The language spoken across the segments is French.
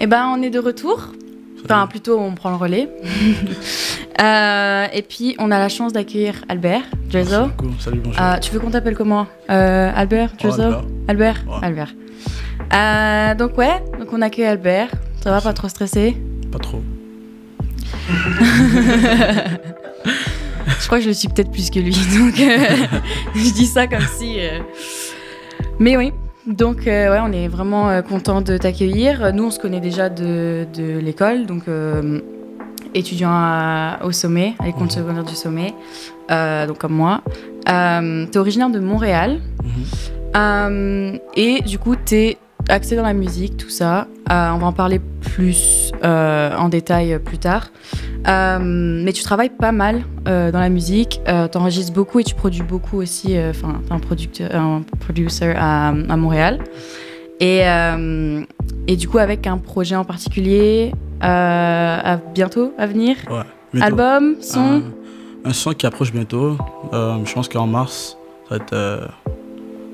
Eh ben, on est de retour. Enfin, plutôt, on prend le relais. Euh, et puis, on a la chance d'accueillir Albert. Cool. Salut, bonjour. Euh, tu veux qu'on t'appelle comment Euh, Albert Oh, Drezo Albert. Albert Ouais. Albert. Donc, ouais, donc on accueille Albert. Ça va, pas trop stressé? Pas trop. Je crois que je le suis peut-être plus que lui, donc je dis ça comme si. Mais oui, donc euh, ouais, on est vraiment euh, content de t'accueillir. Nous, on se connaît déjà de, de l'école, donc euh, étudiant à- au sommet, à l'école Mhm. secondaire du sommet, euh, donc comme moi. T'es originaire de Montréal Mhm. et du coup, t'es axé dans la musique, tout ça. On va en parler plus en détail plus tard. Euh, mais tu travailles pas mal euh, dans la musique, euh, t'enregistres beaucoup et tu produis beaucoup aussi. Enfin, t'es un producteur, un producer à, à Montréal. Et, et du coup, avec un projet en particulier à bientôt à venir? Ouais. Bientôt. Album, son? Un, son qui approche bientôt. Euh, je pense qu'en mars, ça va être, euh,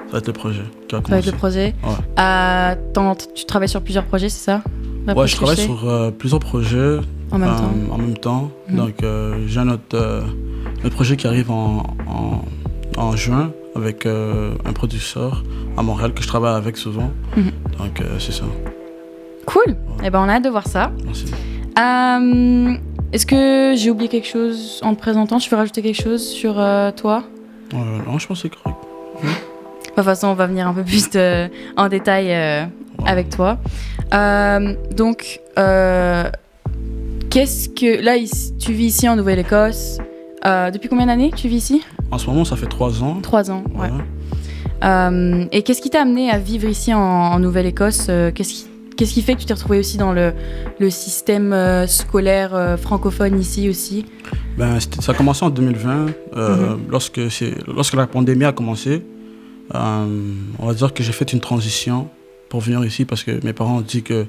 ça va être le projet qui va Ça va être le projet? Ouais. Euh, tu travailles sur plusieurs projets, c'est ça? Ouais, je travaille sur plusieurs projets en même euh, temps. en même temps. Mhm. Donc, euh, j'ai un autre euh, un projet qui arrive en, en, en juin avec euh, un producteur à Montréal que je travaille avec souvent. Mhm. Donc, euh, c'est ça. Cool. Eh ben, on a hâte de voir ça. Merci. Euh, Est-ce que j'ai oublié quelque chose en te présentant? Tu veux rajouter quelque chose sur euh, toi? Euh, non, je pense que c'est correct. De toute façon, on va venir un peu plus de- en détail euh, Ouais. avec toi. Euh, donc, euh, qu'est-ce que. Là, tu vis ici en Nouvelle-Écosse. Euh, depuis combien d'années tu vis ici? En ce moment, ça fait trois ans. Trois ans, ouais. Ouais. Euh, et qu'est-ce qui t'a amené à vivre ici en, en Nouvelle-Écosse? Euh, Qu'est-ce qui, qu'est-ce qui fait que tu t'es retrouvé aussi dans le, le système euh, scolaire euh, francophone ici aussi? Ben, ça a commencé en 2020, euh, Mhm. lorsque, la pandémie a commencé. On va dire que j'ai fait une transition pour venir ici parce que mes parents ont dit que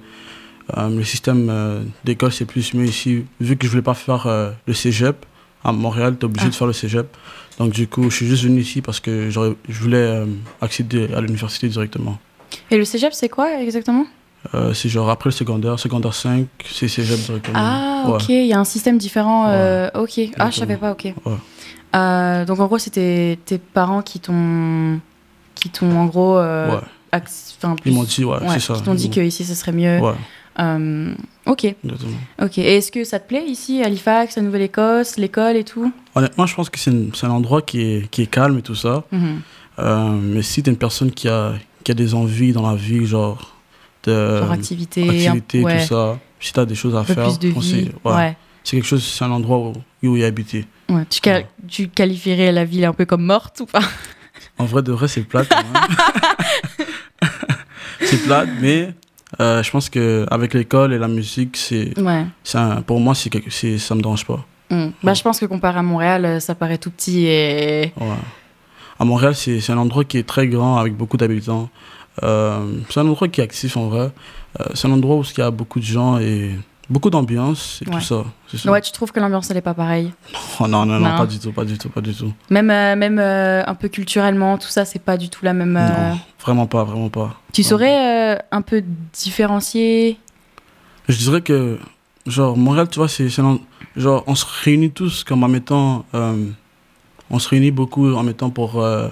euh, le système euh, d'école c'est plus mieux ici. Vu que je voulais pas faire euh, le cégep à Montréal, tu es obligé Ah. de faire le cégep. Donc du coup, je suis juste venu ici parce que je voulais accéder à l'université directement. Et le cégep, c'est quoi exactement? C'est genre après le secondaire, secondaire 5, c'est cégep directement. Ah, Ouais. ok, il y a un système différent. ok, ah, je savais pas, ok. Ouais. Donc en gros, c'était tes parents qui t'ont, qui t'ont en gros, enfin, Ils plus- m'ont dit, ouais, c'est ça. qui t'ont dit Ils que ici, ce serait mieux. Euh, ok, ok. Et est-ce que ça te plaît ici, Halifax, la Nouvelle-Écosse, l'école et tout? Honnêtement, je pense que c'est une- c'est un endroit qui est, qui est calme et tout ça. Mhm. Euh, mais si t'es une personne qui a, qui a des envies dans la vie, genre de Genre activité, activité, ouais, tout ça, si t'as des choses à faire, plus de vie. c'est- ouais, Ouais. c'est quelque chose, c'est un endroit où, où y habiter. ouais. Tu, tu qualifierais la ville un peu comme morte ou pas? En vrai, de vrai, c'est plate. quand même. c'est plate, mais euh, je pense que avec l'école et la musique, c'est, Ouais. un- pour moi, c'est, c'est, ça me dérange pas. Mm. Bah, je pense que comparé à Montréal, euh, ça paraît tout petit et. Ouais. À Montréal, c'est c'est un endroit qui est très grand avec beaucoup d'habitants. Euh, c'est un endroit qui est actif en vrai. Euh, c'est un endroit où il y a beaucoup de gens et beaucoup d'ambiance et Ouais. tout ça. Ouais, tu trouves que l'ambiance, elle est pas pareille Oh, non, non, non, Non. pas du tout, pas du tout, pas du tout. Même, euh, même euh, un peu culturellement, tout ça, c'est pas du tout la même. euh, Non, vraiment pas, vraiment pas. Tu saurais euh, un peu différencier Je dirais que, genre, Montréal, tu vois, c'est genre, on se réunit tous comme en mettant, euh, on se réunit beaucoup en mettant pour euh,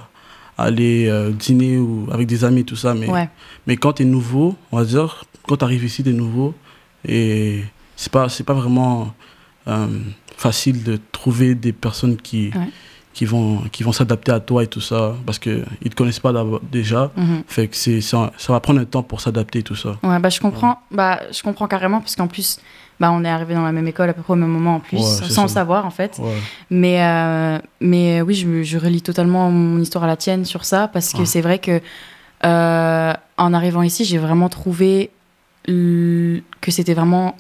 aller euh, dîner ou avec des amis, tout ça, mais Ouais. Mais quand tu es nouveau, on va dire, quand tu arrives ici, tu es nouveau. Et c'est pas, c'est pas vraiment euh, facile de trouver des personnes qui, Ouais. qui vont, qui vont s'adapter à toi et tout ça. Parce qu'ils ne te connaissent pas déjà. Mhm. Fait que c'est, ça, ça va prendre un temps pour s'adapter et tout ça. Ouais, bah je comprends. Bah je comprends carrément parce qu'en plus, bah on est arrivé dans la même école à peu près au même moment en plus, Ouais, sans le ça. savoir en fait. Ouais. Mais euh, mais oui, je, je relie totalement mon histoire à la tienne sur ça parce que Ouais. c'est vrai que euh, en arrivant ici, j'ai vraiment trouvé que c'était vraiment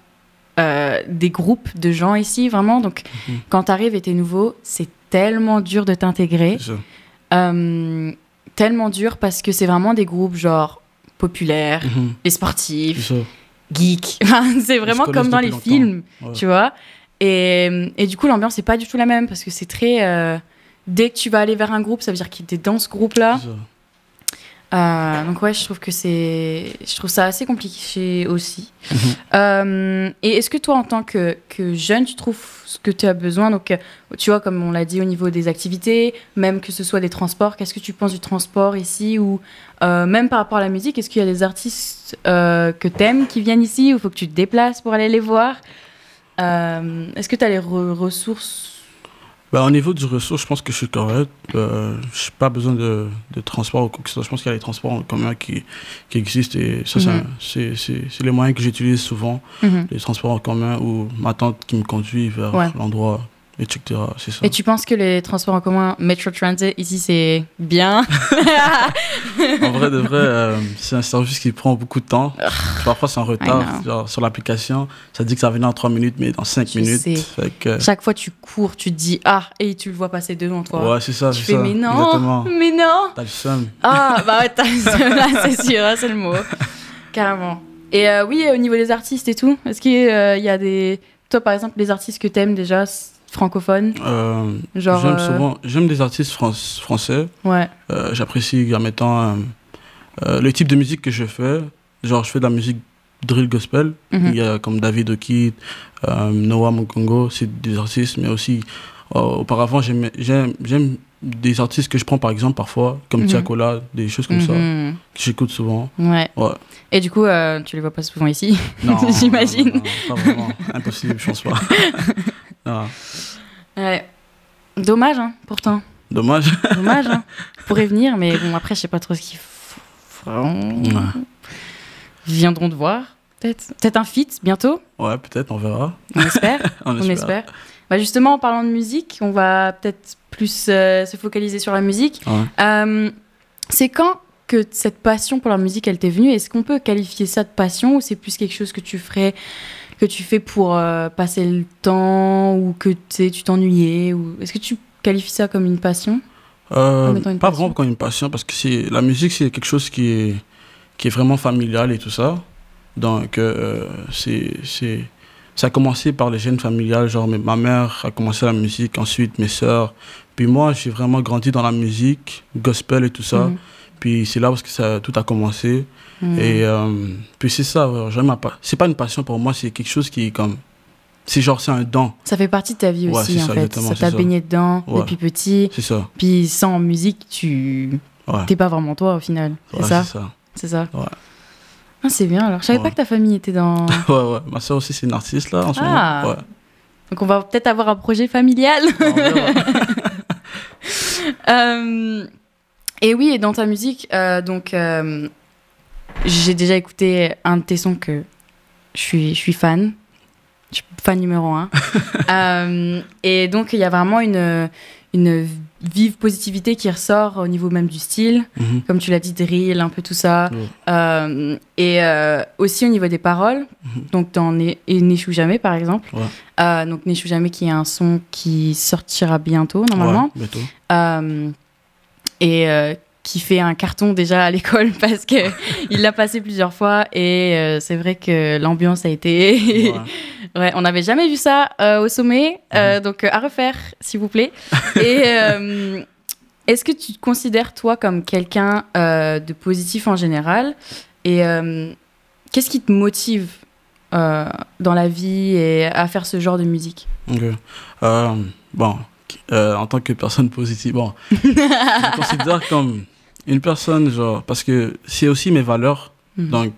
euh, des groupes de gens ici, vraiment. Donc Mhm. quand t'arrives et t'es nouveau, c'est tellement dur de t'intégrer. Euh, tellement dur parce que c'est vraiment des groupes genre populaires, les C'est sportifs, geeks. C'est vraiment comme dans les films, Ouais. tu vois. Et, et du coup, l'ambiance n'est pas du tout la même parce que c'est très. euh, dès que tu vas aller vers un groupe, ça veut dire qu'il était dans ce groupe-là. Euh, donc ouais, je trouve que c'est, je trouve ça assez compliqué aussi. Mhm. Euh, et est-ce que toi, en tant que, que jeune, tu trouves ce que tu as besoin? Donc, euh, tu vois, comme on l'a dit au niveau des activités, même que ce soit des transports, qu'est-ce que tu penses du transport ici? Ou euh, même par rapport à la musique, est-ce qu'il y a des artistes que t'aimes qui viennent ici ou faut que tu te déplaces pour aller les voir? Est-ce que tu as les re- ressources Bah, au niveau du ressource, je pense que je suis correct. Euh, je n'ai pas besoin de, de transport ou quoi que ce soit. Je pense qu'il y a les transports en commun qui, qui existent et ça, Mhm. c'est les moyens que j'utilise souvent. Mhm. Les transports en commun ou ma tante qui me conduit vers Ouais. l'endroit, etc. C'est ça. Et tu penses que les transports en commun, Metro Transit, ici, c'est bien En vrai, de vrai, euh, c'est un service qui prend beaucoup de temps. Parfois, c'est en retard. Genre, sur l'application, ça dit que ça va venir en 3 minutes, mais dans 5 Je minutes. sais. Fait que, Chaque fois, tu cours, tu te dis ah, et tu le vois passer devant toi. ouais, c'est ça. tu c'est fais ça. mais non, Exactement. mais non. T'as le seum. Ah, bah ouais, t'as- là, c'est sûr, c'est le mot. Carrément. Et euh, oui, au niveau des artistes et tout, est-ce qu'il y a des. Toi, par exemple, les artistes que t'aimes déjà, francophones Euh, Genre, j'aime euh, souvent, j'aime des artistes fran- français. Ouais. Euh, J'apprécie en mettant euh, euh, le type de musique que je fais. Genre, je fais de la musique drill gospel. Mhm. Il y a comme David euh, Noah Mokongo, c'est des artistes, mais aussi euh, auparavant, j'aime des artistes que je prends par exemple parfois, comme Mhm. Tiakola, des choses comme ça, Mhm. que j'écoute souvent. Ouais. Ouais. Et du coup, euh, tu les vois pas souvent ici Non, J'imagine. pas vraiment. Impossible, je pense pas. Non. Ouais. Dommage, hein, pourtant. Dommage. Dommage, hein. Pourrait venir, mais bon, après, je sais pas trop ce qu'ils feront. Ouais. Viendront te voir, peut-être. Peut-être un feat bientôt, Ouais, peut-être, on verra. on espère. On, On espère. espère. Bah justement, en parlant de musique, on va peut-être plus euh, se focaliser sur la musique. Ouais. Euh, c'est quand que cette passion pour la musique, elle t'est venue? Est-ce qu'on peut qualifier ça de passion ou c'est plus quelque chose que tu ferais, que tu fais pour euh, passer le temps ou que tu t'ennuyais ou Est-ce que tu qualifies ça comme une passion? Euh, une pas passion. vraiment comme une passion, parce que la musique, c'est quelque chose qui est, qui est vraiment familial et tout ça. Donc, euh, c'est, ça a commencé par les gènes familiales. Genre, ma mère a commencé la musique, ensuite mes sœurs. Puis moi, j'ai vraiment grandi dans la musique, gospel et tout ça. Mhm. Puis c'est là où ça, tout a commencé. Mhm. Et euh, puis c'est ça, ouais, j'aime ma pa- c'est pas une passion pour moi, c'est quelque chose qui est comme. C'est genre, c'est un don, Ça fait partie de ta vie Ouais, aussi, en ça, fait. Ça t'a baigné dedans Ouais. depuis petit. c'est ça. Puis sans musique, tu t'es pas vraiment toi au final. C'est ça c'est ça. Ah, c'est bien alors. Je savais pas que ta famille était dans. ouais, ouais. Ma soeur aussi, c'est une artiste là en ce Ah. moment. Ouais. Donc on va peut-être avoir un projet familial. Euh, et oui, et dans ta musique, euh, donc j'ai déjà écouté un de tes sons que je suis, je suis fan. Je suis fan numéro un. Euh, et donc il y a vraiment une, une vive positivité qui ressort au niveau même du style. Mhm. Comme tu l'as dit, drill, un peu tout ça. Euh, et euh, aussi au niveau des paroles. Mhm. Donc dans N'échoue jamais, par exemple. Ouais. Euh, donc N'échoue jamais, qui est un son qui sortira bientôt, normalement. Ouais, bientôt. Et qui fait un carton déjà à l'école parce que il l'a passé plusieurs fois et euh, c'est vrai que l'ambiance a été Ouais. ouais on n'avait jamais vu ça euh, au sommet euh, donc euh, à refaire s'il vous plaît. Et est-ce que tu te considères toi comme quelqu'un de positif en général? Et qu'est-ce qui te motive dans la vie et à faire ce genre de musique? Bon, en tant que personne positive, bon, je me considère comme une personne, genre, parce que c'est aussi mes valeurs. Mhm. Donc,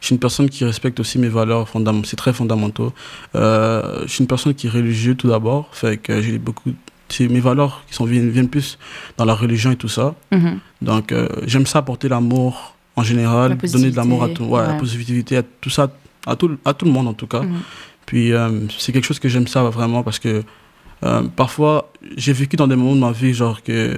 je suis une personne qui respecte aussi mes valeurs. C'est très fondamentaux. Euh, je suis une personne qui est religieuse tout d'abord. Fait que j'ai beaucoup. C'est mes valeurs qui sont, viennent, viennent plus dans la religion et tout ça. Mhm. Donc, euh, j'aime ça apporter l'amour en général, La donner de l'amour à tout, ouais, la positivité à tout ça, à tout, à tout le monde en tout cas. Mhm. Puis euh, c'est quelque chose que j'aime ça vraiment parce que euh, parfois j'ai vécu dans des moments de ma vie genre que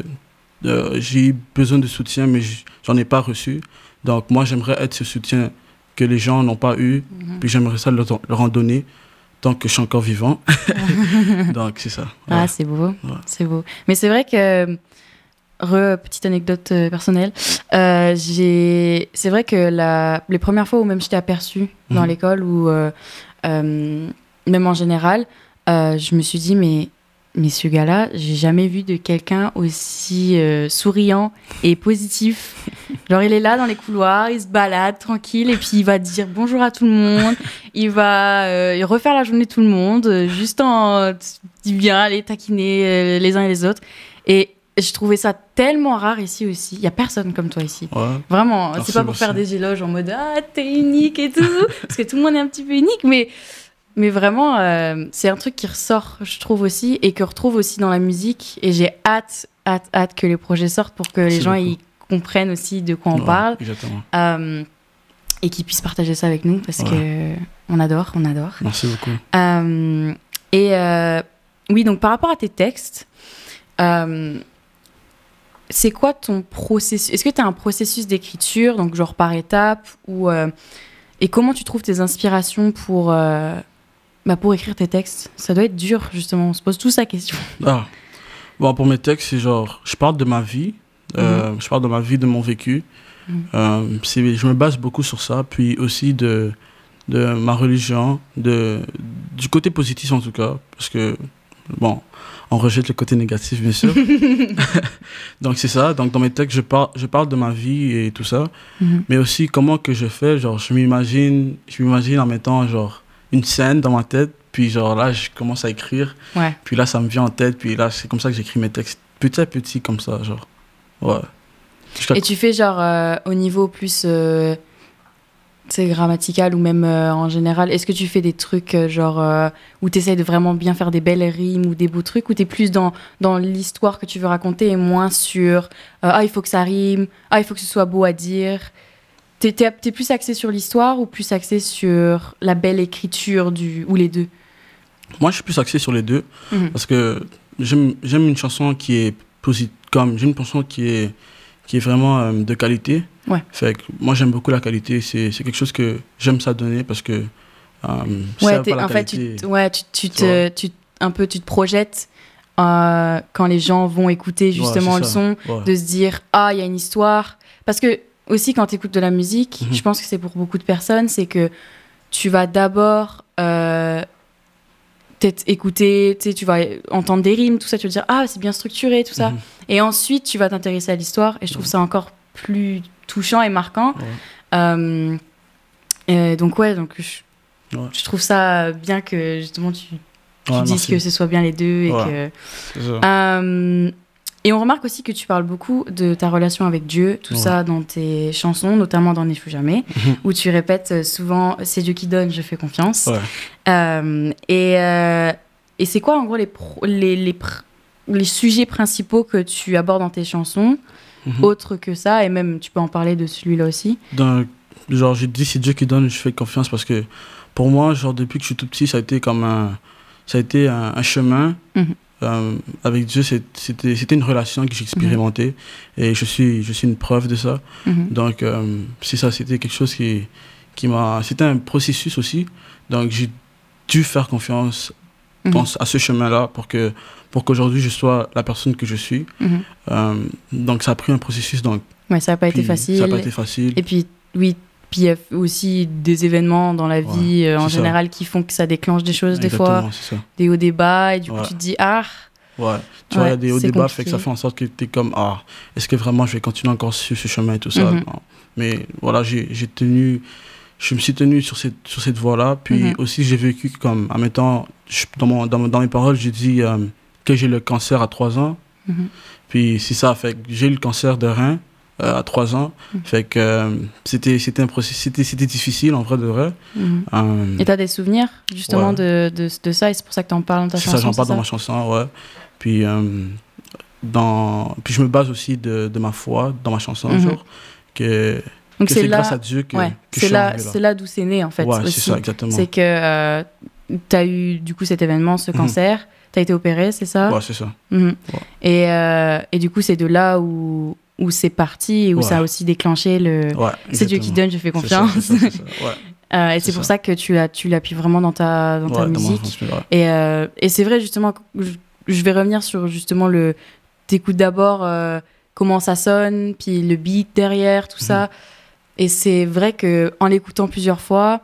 euh, j'ai eu besoin de soutien mais j'en ai pas reçu. Donc moi j'aimerais être ce soutien que les gens n'ont pas eu. Mhm. Puis j'aimerais ça leur, leur en donner tant que je suis encore vivant. Donc c'est ça. Ah, c'est beau, Ouais. c'est beau. Mais c'est vrai que, re, petite anecdote euh, personnelle, euh, j'ai, c'est vrai que la, les premières fois où même j'étais aperçue dans Mhm. l'école ou euh, euh, même en général, je me suis dit mais mais ce gars-là, j'ai jamais vu de quelqu'un aussi euh, souriant et positif. Genre, il est là dans les couloirs, il se balade tranquille et puis il va dire bonjour à tout le monde. Il va euh, refaire la journée de tout le monde, euh, juste en dit bien aller taquiner les uns et les autres. Et je trouvais ça tellement rare ici aussi. Il y a personne comme toi ici. Vraiment, c'est pas pour faire des éloges en mode ah t'es unique et tout, parce que tout le monde est un petit peu unique, mais mais vraiment, euh, c'est un truc qui ressort, je trouve aussi, et que retrouve aussi dans la musique. Et j'ai hâte, hâte, hâte que les projets sortent pour que les gens y comprennent aussi de quoi on parle. Euh, et qu'ils puissent partager ça avec nous parce qu'on que on adore, on adore. Merci beaucoup. Euh, et oui, donc par rapport à tes textes, c'est quoi ton processus? Est-ce que tu as un processus d'écriture, donc genre par étape, ou et comment tu trouves tes inspirations pour bah pour écrire tes textes Ça doit être dur, justement. On se pose tous la question. Ah. Bon, pour mes textes, c'est genre, je parle de ma vie. Euh, mhm. Je parle de ma vie, de mon vécu. Euh, je me base beaucoup sur ça. Puis aussi de, de ma religion, de, du côté positif en tout cas. Parce que, bon, on rejette le côté négatif, bien sûr. Donc c'est ça. Donc dans mes textes, je parle, je parle de ma vie et tout ça. Mhm. Mais aussi comment que je fais. Genre, je m'imagine, je m'imagine en mettant, genre, une scène dans ma tête, puis genre là, je commence à écrire. Ouais. Puis là, ça me vient en tête, puis là, c'est comme ça que j'écris mes textes. Petit à petit, comme ça, genre. Ouais. Et tu fais genre euh, au niveau plus euh, grammatical ou même euh, en général, est-ce que tu fais des trucs genre où tu essaies de vraiment bien faire des belles rimes ou des beaux trucs, ou tu es plus dans, dans l'histoire que tu veux raconter et moins sur ah, il faut que ça rime, ah, il faut que ce soit beau à dire T'es es, plus axé sur l'histoire ou plus axé sur la belle écriture du, ou les deux? Moi, je suis plus axé sur les deux mhm. parce que j'aime une chanson qui est positive, comme j'ai une chanson qui est, qui est vraiment euh, de qualité. Ouais. Fait que moi, j'aime beaucoup la qualité. C'est quelque chose que j'aime ça donner parce que. Euh, ouais, en fait, tu, ouais, tu, tu te, tu, un peu, tu te projettes euh, quand les gens vont écouter justement le son, de se dire ah, il y a une histoire. Parce que aussi quand tu écoutes de la musique, mhm. je pense que c'est pour beaucoup de personnes, c'est que tu vas d'abord euh, peut-être écouter, tu vas entendre des rimes, tout ça, tu vas dire ah c'est bien structuré, tout ça, mhm. et ensuite tu vas t'intéresser à l'histoire, et je trouve ça encore plus touchant et marquant. Euh, donc ouais, donc je, je, trouve ça bien que justement tu, tu dises que ce soit bien les deux et que. Et on remarque aussi que tu parles beaucoup de ta relation avec Dieu, tout ça dans tes chansons, notamment dans N'y fous jamais, mhm. où tu répètes euh, souvent C'est Dieu qui donne, je fais confiance. Euh, et, euh, et c'est quoi en gros les, les, les, les, sujets principaux que tu abordes dans tes chansons, mhm. autres que ça, et même tu peux en parler de celui-là aussi? Dans, Genre, j'ai dit C'est Dieu qui donne, je fais confiance parce que pour moi, genre, depuis que je suis tout petit, ça a été comme un, ça a été un, chemin. Mhm. Euh, avec Dieu, c'était une relation que j'expérimentais mhm. et je suis, je suis une preuve de ça. Mhm. Donc, euh, c'est ça, c'était quelque chose qui, qui m'a. C'était un processus aussi. Donc, j'ai dû faire confiance mhm. à ce chemin-là pour que pour qu'aujourd'hui je sois la personne que je suis. Euh, donc, ça a pris un processus. Donc, ouais, ça n'a pas été facile. Ça n'a pas été facile. Et puis, oui, puis il y a aussi des événements dans la vie euh, en général qui font que ça déclenche des choses des fois, des hauts débats, et du coup tu te dis ah. Ouais, tu vois, il y a des hauts débats, fait que ça fait en sorte que tu es comme ah, est-ce que vraiment je vais continuer encore sur ce chemin et tout ça? Mhm. Mais voilà, j'ai tenu, je me suis tenu sur cette, sur cette voie-là. Puis mhm. aussi, j'ai vécu comme, en mettant, dans, mon, dans, dans, mes paroles, j'ai dit euh, que j'ai le cancer à 3 ans. Mhm. Puis c'est ça, fait que j'ai eu le cancer de rein. Euh, à 3 ans. Mm. Fait que euh, c'était c'était un processus c'était difficile en vrai de vrai. Mm. Euh, et tu as des souvenirs justement de, de, de, ça et c'est pour ça que tu en parles dans ta chanson. ça j'en parle dans ma chanson, ouais. Puis dans puis je me base aussi de, de ma foi dans ma chanson mm-hmm. genre que donc c'est grâce à Dieu que, ouais, c'est là, c'est là d'où c'est né en fait. Ouais, c'est ça exactement. C'est que tu as eu du coup cet événement, ce mm-hmm. cancer, tu as été opéré, c'est ça Ouais, c'est ça. Mm-hmm. Et, et du coup, c'est de là où où c'est parti et où ça a aussi déclenché le c'est Dieu qui donne, je fais confiance. Euh, et c'est pour ça que tu l'appuies vraiment dans ta, dans ta musique. et, euh, et c'est vrai, justement, je, vais revenir sur justement le. T'écoutes d'abord euh, comment ça sonne, puis le beat derrière, tout ça. Mhm. Et c'est vrai que en l'écoutant plusieurs fois,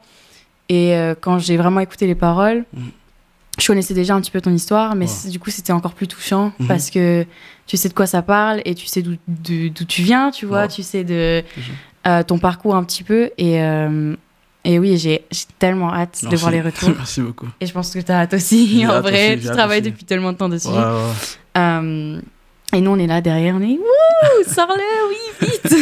et quand j'ai vraiment écouté les paroles, mhm. je connaissais déjà un petit peu ton histoire, mais du coup, c'était encore plus touchant Mhm. parce que tu sais de quoi ça parle et tu sais d'où tu viens, tu vois, Ouais. tu sais de euh, ton parcours un petit peu. Et, euh, et oui, j'ai j'ai tellement hâte de voir les retours. Merci beaucoup. et je pense que tu as hâte aussi, J'ai en hâte vrai. aussi, tu travailles aussi. depuis tellement de temps dessus. Ouais, ouais. Euh, et nous, on est là derrière, on est Wouh, sors-le, oui, vite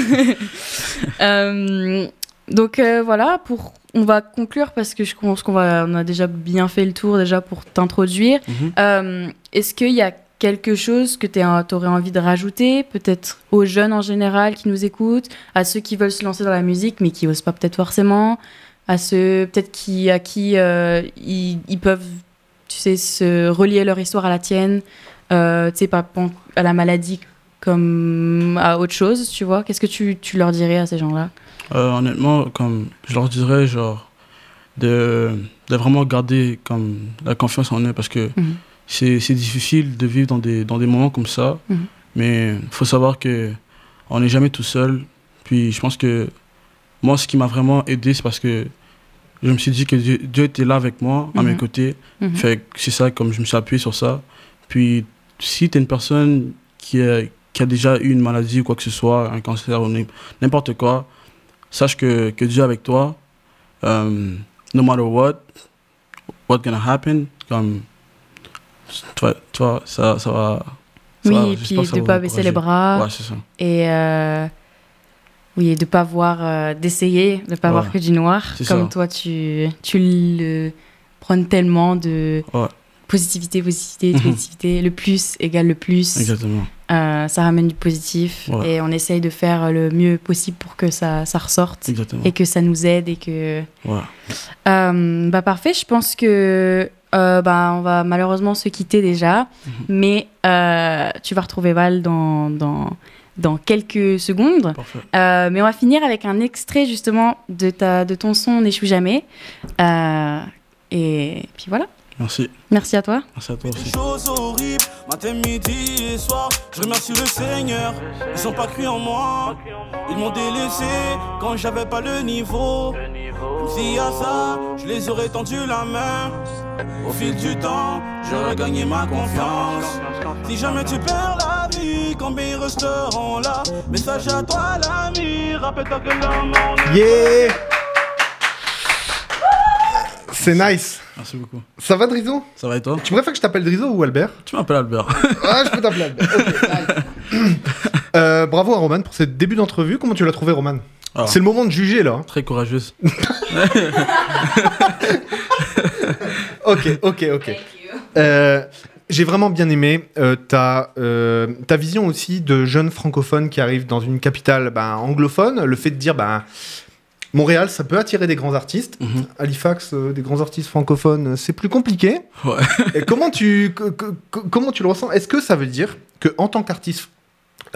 Donc voilà, pour, on va conclure parce que je pense qu'on va, on a déjà bien fait le tour déjà pour t'introduire. Mhm. Est-ce qu'il y a quelque chose que tu aurais envie de rajouter, peut-être aux jeunes en général qui nous écoutent, à ceux qui veulent se lancer dans la musique mais qui osent pas peut-être forcément, à ceux peut-être qui, à qui euh, ils, ils peuvent, tu sais, se relier leur histoire à la tienne, euh, tu sais, pas à la maladie comme à autre chose, tu vois Qu'est-ce que tu, tu leur dirais à ces gens-là? Euh, honnêtement, comme je leur dirais, genre, de, de vraiment garder comme la confiance en eux parce que Mhm. C'est difficile de vivre dans des, dans des moments comme ça. Mhm. Mais il faut savoir que on n'est jamais tout seul. Puis je pense que moi, ce qui m'a vraiment aidé, c'est parce que je me suis dit que Dieu, Dieu était là avec moi, à mes Mhm. côtés. Mhm. Fait c'est ça, comme je me suis appuyé sur ça. Puis si tu es une personne qui a, qui a déjà eu une maladie ou quoi que ce soit, un cancer ou n'im- n'importe quoi, sache que, que Dieu est avec toi. Um, no matter what, what's gonna happen, comme, tu vois, tu vois, ça, ça va... ça Oui, va- et puis de va pas baisser les bras. Ouais, c'est ça. Et euh, oui, et de pas voir, euh, d'essayer, de pas Ouais. voir que du noir, comme ça. toi tu, tu le prônes tellement de Ouais. positivité, positivité, Mhm. positivité. Le plus égale le plus. Exactement. Euh, ça ramène du positif Ouais. et on essaye de faire le mieux possible pour que ça, ça ressorte Exactement. et que ça nous aide et que euh, bah parfait, je pense que euh, bah, on va malheureusement se quitter déjà, Mhm. mais euh, tu vas retrouver Val dans, dans, dans quelques secondes. Euh, mais on va finir avec un extrait justement de, ta, de ton son N'échoue jamais. Et puis voilà, Merci. merci à toi. Merci à toi Des aussi. choses horribles, matin, midi et soir. Je remercie le Seigneur, ils ont pas cru en moi. Ils m'ont délaissé quand j'avais pas le niveau. Même s'il y a ça, je les aurais tendu la main. Au fil du temps, j'aurais gagné ma confiance. Si jamais tu perds la vie, combien ils resteront là? Message à toi, l'ami, rappelle-toi que l'homme en est. Yeah C'est nice. Merci beaucoup. Ça va, Drizo Ça va et toi? Tu préfères que je t'appelle Drizo ou Albert? Tu m'appelles Albert. Ah, je peux t'appeler Albert. Ok, nice. Euh, bravo à Roman pour ce début d'entrevue. Comment tu l'as trouvé, Roman? Ah. C'est le moment de juger, là. hein. Très courageuse. Ok, ok, ok. Euh, J'ai vraiment bien aimé euh, ta, euh, ta vision aussi de jeunes francophones qui arrivent dans une capitale ben, anglophone. Le fait de dire, ben, Montréal, ça peut attirer des grands artistes. Mhm. Halifax, euh, des grands artistes francophones, euh, c'est plus compliqué. Ouais. Et comment tu, que- que- que- comment tu le ressens? Est-ce que ça veut dire que en tant qu'artiste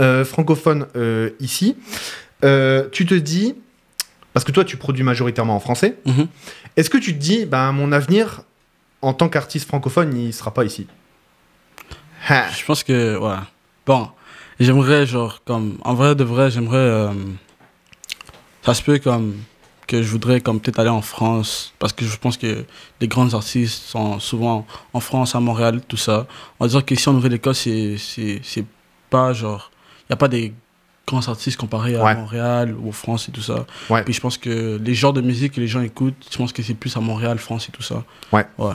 euh, francophone euh, ici, tu te dis, parce que toi tu produis majoritairement en français, Mhm. est-ce que tu te dis, ben, mon avenir en tant qu'artiste francophone, il sera pas ici? Ha. Je pense que, ouais. Bon, j'aimerais, genre, comme, en vrai de vrai, j'aimerais, ça se peut comme, que je voudrais, comme, peut-être aller en France, parce que je pense que les grands artistes sont souvent en France, à Montréal, tout ça. On va dire qu'ici en Nouvelle-Écosse, c'est, c'est, c'est pas, genre, il n'y a pas des grands artistes comparés à Ouais. Montréal ou France et tout ça. Ouais. Puis je pense que les genres de musique que les gens écoutent, je pense que c'est plus à Montréal, France et tout ça. Ouais. Ouais.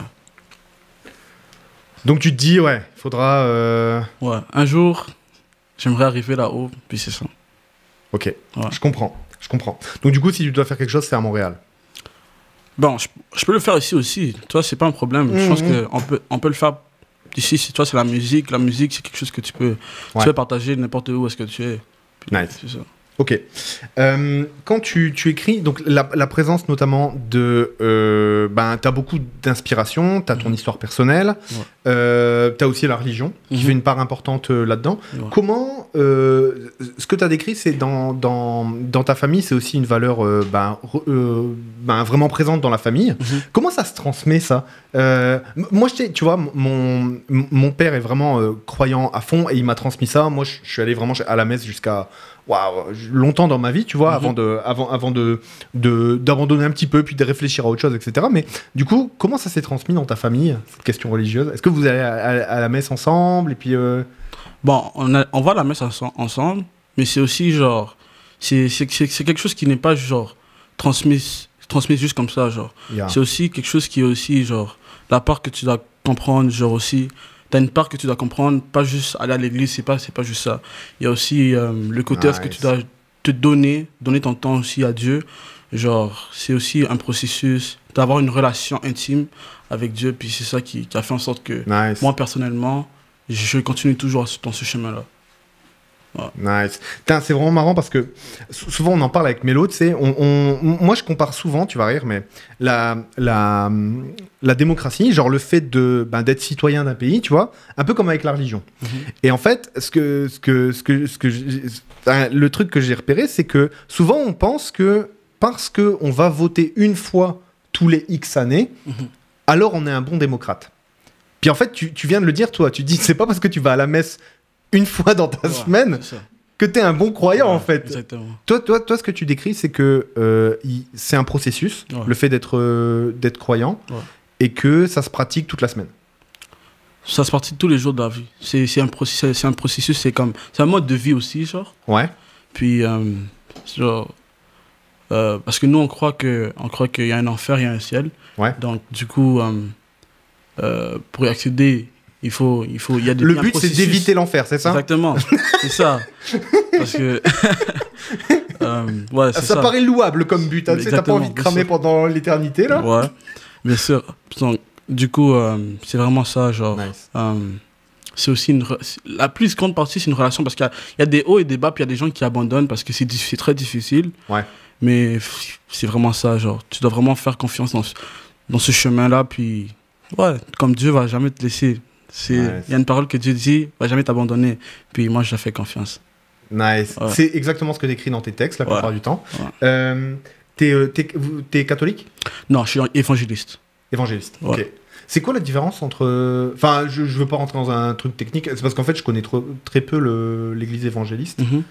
Donc tu te dis, ouais, il faudra. euh, Ouais. Un jour, j'aimerais arriver là-haut, puis c'est ça. Ok, Ouais. je comprends, je comprends. Donc du coup, si tu dois faire quelque chose, c'est à Montréal. Bon, je, je peux le faire ici aussi. Toi, c'est pas un problème. Je pense Mhm. qu'on peut, on peut le faire ici. Si toi, c'est la musique. La musique, c'est quelque chose que tu peux, Ouais. tu peux partager n'importe où est-ce que tu es. Puis, Nice. C'est ça. Ok. Euh, quand tu, tu écris, donc la, la présence notamment de. Euh, ben, tu as beaucoup d'inspiration, tu as ton Mhm. histoire personnelle, Ouais. euh, tu as aussi la religion qui Mhm. fait une part importante euh, là-dedans. Ouais. Comment. ce que tu as décrit, c'est dans, dans, dans ta famille, c'est aussi une valeur ben, ben, vraiment présente dans la famille. Mhm. Comment ça se transmet ça? Moi, je tu vois, mon, mon père est vraiment croyant à fond et il m'a transmis ça. Moi, je suis allé vraiment à la messe jusqu'à waouh, longtemps dans ma vie, tu vois, Mhm. avant de, avant, avant de, d'abandonner un petit peu, puis de réfléchir à autre chose, etc. Mais du coup, comment ça s'est transmis dans ta famille, cette question religieuse? Est-ce que vous allez à, à- à la messe ensemble et puis euh, Bon, on, a- on va à la messe ense- ensemble, mais c'est aussi genre. C'est quelque chose qui n'est pas genre transmis, transmis juste comme ça, genre. C'est aussi quelque chose qui est aussi genre. La part que tu dois comprendre, genre aussi. T'as une part que tu dois comprendre, pas juste aller à l'église, c'est pas, c'est pas juste ça. Il y a aussi euh, le côté, est-ce que Nice. tu dois te donner, donner ton temps aussi à Dieu. Genre, c'est aussi un processus d'avoir une relation intime avec Dieu, puis c'est ça qui, qui a fait en sorte que Nice. moi, personnellement, je continue toujours dans ce chemin-là. Nice. Putain, c'est vraiment marrant parce que sou- souvent on en parle avec Mélo, tu sais, on, on- moi je compare souvent, tu vas rire, mais la, la, la démocratie, genre le fait de ben, d'être citoyen d'un pays, tu vois, un peu comme avec la religion. Mhm. Et en fait, ce que, ce que, ce que, ce que le truc que j'ai repéré, c'est que souvent on pense que parce que on va voter une fois tous les X années, Mhm. alors on est un bon démocrate. Puis en fait, tu, tu viens de le dire, toi, tu dis, c'est pas parce que tu vas à la messe une fois dans ta Ouais, semaine que tu es un bon croyant, en fait. Exactement. Toi, toi, toi, ce que tu décris, c'est que euh, c'est un processus, Ouais. le fait d'être euh, d'être croyant, et que ça se pratique toute la semaine. Ça se partit tous les jours de la vie. C'est un processus, c'est un processus, c'est comme, c'est un mode de vie aussi, genre. Ouais. Puis, euh, genre, parce que nous, on croit qu'il y a un enfer, il y a un ciel. Ouais. Donc, du coup, pour y accéder, il faut, il faut, il y a des. Le but, c'est d'éviter l'enfer, c'est ça? Exactement. c'est ça. Parce que, euh, ouais, ça, paraît louable comme but. hein. Tu t'as pas envie de cramer pendant l'éternité, là? Ouais, bien sûr. Donc, du coup, euh, c'est vraiment ça, genre. Nice. euh, c'est aussi une. re- c'est- La plus grande partie, c'est une relation parce qu'il y, a- il y a des hauts et des bas, puis il y a des gens qui abandonnent parce que c'est très difficile. Ouais. Mais c'est vraiment ça, genre. Tu dois vraiment faire confiance dans ce, dans ce chemin-là, puis. Ouais, comme Dieu va jamais te laisser. Il Ouais, y a une parole que Dieu dit, va jamais t'abandonner. Puis moi, je la fais confiance. Nice. Ouais. C'est exactement ce que t'écris dans tes textes, la Ouais. plupart du temps. Ouais. Euh, T'es euh, t'es- catholique? Non, je suis évangéliste. Évangéliste. Ok. C'est quoi la différence entre. Enfin, je, je veux pas rentrer dans un truc technique, c'est parce qu'en fait, je connais trop- très peu l'église évangéliste. Mhm.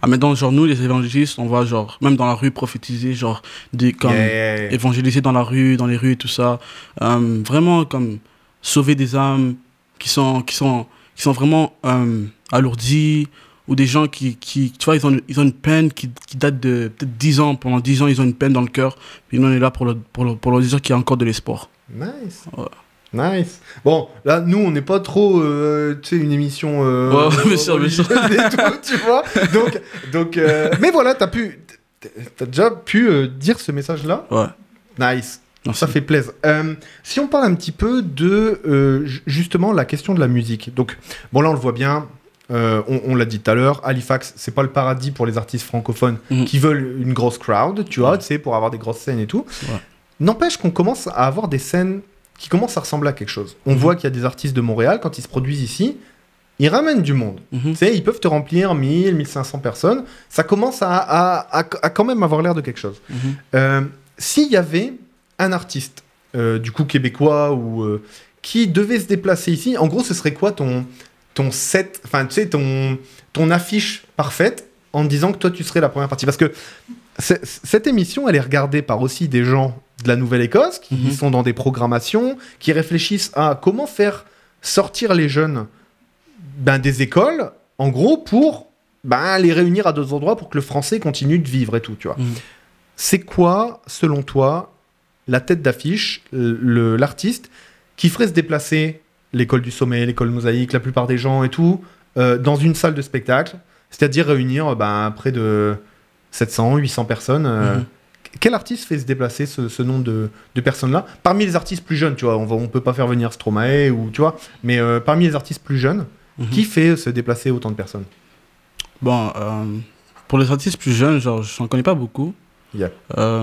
Ah, mais dans, genre, nous, les évangélistes, on va, genre, même dans la rue, prophétiser, genre, des, comme, Yeah, yeah, yeah. évangéliser dans la rue, dans les rues et tout ça. Euh, vraiment, comme, sauver des âmes qui sont, qui sont, qui sont vraiment euh, alourdies, ou des gens qui, qui tu vois, ils ont, ils ont une peine qui, qui date de peut-être 10 ans. Pendant 10 ans, ils ont une peine dans le cœur. Puis nous, on est là pour, le, pour, le- pour leur dire qu'il y a encore de l'espoir. Nice. Ouais. Nice. Bon, là, nous, on n'est pas trop, euh, tu sais, une émission. Euh, Ouais, ouais, bien sûr, bien sûr. religieuse et tout, tu vois. Donc, donc euh, mais voilà, t'as pu, t'as déjà pu euh, dire ce message-là. Ouais. Nice. Merci. Ça fait plaisir. Euh, si on parle un petit peu de euh, ju- justement la question de la musique. Donc, bon, là, on le voit bien. euh, on on l'a dit tout à l'heure, Halifax, c'est pas le paradis pour les artistes francophones Mhm. qui veulent une grosse crowd, tu vois, Ouais. tu sais, pour avoir des grosses scènes et tout. Ouais. N'empêche qu'on commence à avoir des scènes qui commencent à ressembler à quelque chose. On Mhm. voit qu'il y a des artistes de Montréal, quand ils se produisent ici, ils ramènent du monde. Tu sais, ils peuvent te remplir 1000, 1500 personnes. Ça commence à, à- à- à quand même avoir l'air de quelque chose. Mhm. Euh, S'il y avait un artiste, euh, du coup québécois, ou euh, qui devait se déplacer ici, en gros, ce serait quoi ton, ton set, enfin, tu sais, ton, ton affiche parfaite en disant que toi, tu serais la première partie? Parce que cette émission, elle est regardée par aussi des gens de la Nouvelle-Écosse qui Mhm. sont dans des programmations, qui réfléchissent à comment faire sortir les jeunes ben, des écoles, en gros, pour ben, les réunir à d'autres endroits pour que le français continue de vivre et tout, tu vois. Mhm. C'est quoi, selon toi, la tête d'affiche, le- l'artiste, qui ferait se déplacer l'école du sommet, l'école mosaïque, la plupart des gens et tout, euh, dans une salle de spectacle, c'est-à-dire réunir ben, près de 700, 800 personnes euh, Mhm. Quel artiste fait se déplacer ce, ce nombre de, de personnes-là? Parmi les artistes plus jeunes, tu vois, on, on peut pas faire venir Stromae ou tu vois, mais euh, parmi les artistes plus jeunes, Mhm. qui fait se déplacer autant de personnes? Bon, pour les artistes plus jeunes, genre, je n'en connais pas beaucoup. Yeah.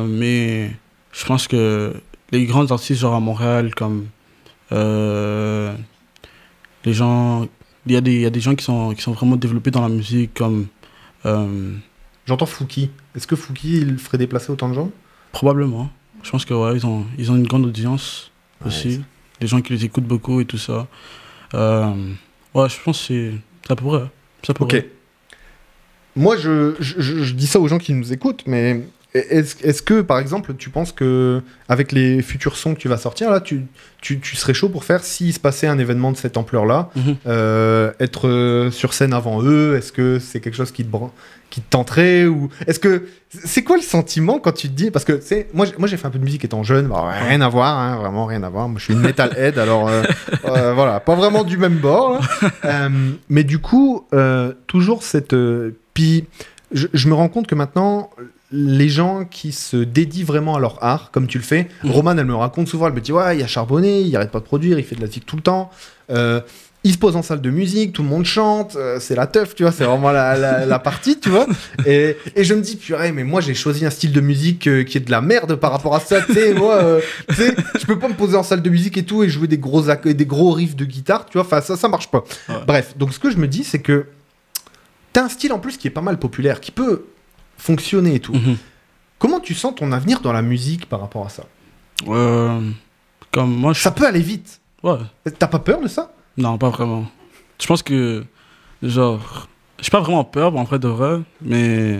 Mais je pense que les grands artistes, genre à Montréal, comme euh, les gens. Il y, a des, il y a des gens qui sont, qui sont vraiment développés dans la musique, comme. euh, J'entends Fouki. Est-ce que Fouki, il ferait déplacer autant de gens? probablement. Je pense que ouais, ils ont, ils ont une grande audience Ouais, aussi. Les gens qui les écoutent beaucoup et tout ça. Euh, ouais, je pense que c'est- ça pourrait. Ça Ok. pourrait. moi, je, je, je- je dis ça aux gens qui nous écoutent, mais est-ce que, par exemple, tu penses que avec les futurs sons que tu vas sortir, là, tu, tu, tu serais chaud pour faire, s'il se passait un événement de cette ampleur-là, Mhm. euh, être euh, sur scène avant eux? Est-ce que c'est quelque chose qui te, bran- qui te tenterait ou Est-ce que c'est quoi le sentiment quand tu te dis parce que sais, moi, j'ai- moi j'ai fait un peu de musique étant jeune, bah, rien à voir, hein, vraiment rien à voir. Moi, je suis une metalhead, alors euh, voilà, pas vraiment du même bord. mais du coup, toujours cette. puis, je, je me rends compte que maintenant, les gens qui se dédient vraiment à leur art, comme tu le fais, Mhm. Romane, elle me raconte souvent, elle me dit Ouais, il a charbonné, il arrête pas de produire, il fait de la musique tout le temps. Euh, il se pose en salle de musique, tout le monde chante, euh, c'est la teuf, tu vois, c'est vraiment la, la- la partie, tu vois. Et, et je me dis, purée, mais moi j'ai choisi un style de musique euh, qui est de la merde par rapport à ça, tu sais, moi, euh, tu sais, je peux pas me poser en salle de musique et tout et jouer des gros, des gros riffs de guitare, tu vois, enfin ça, ça marche pas. Ouais. Bref, donc ce que je me dis, c'est que t'as un style en plus qui est pas mal populaire, qui peut fonctionner et tout. Mhm. Comment tu sens ton avenir dans la musique par rapport à ça? Euh, comme moi, je Ça peut aller vite. Ouais. T'as pas peur de ça? Non, pas vraiment. Je pense que, genre, j'ai pas vraiment peur en vrai de vrai, mais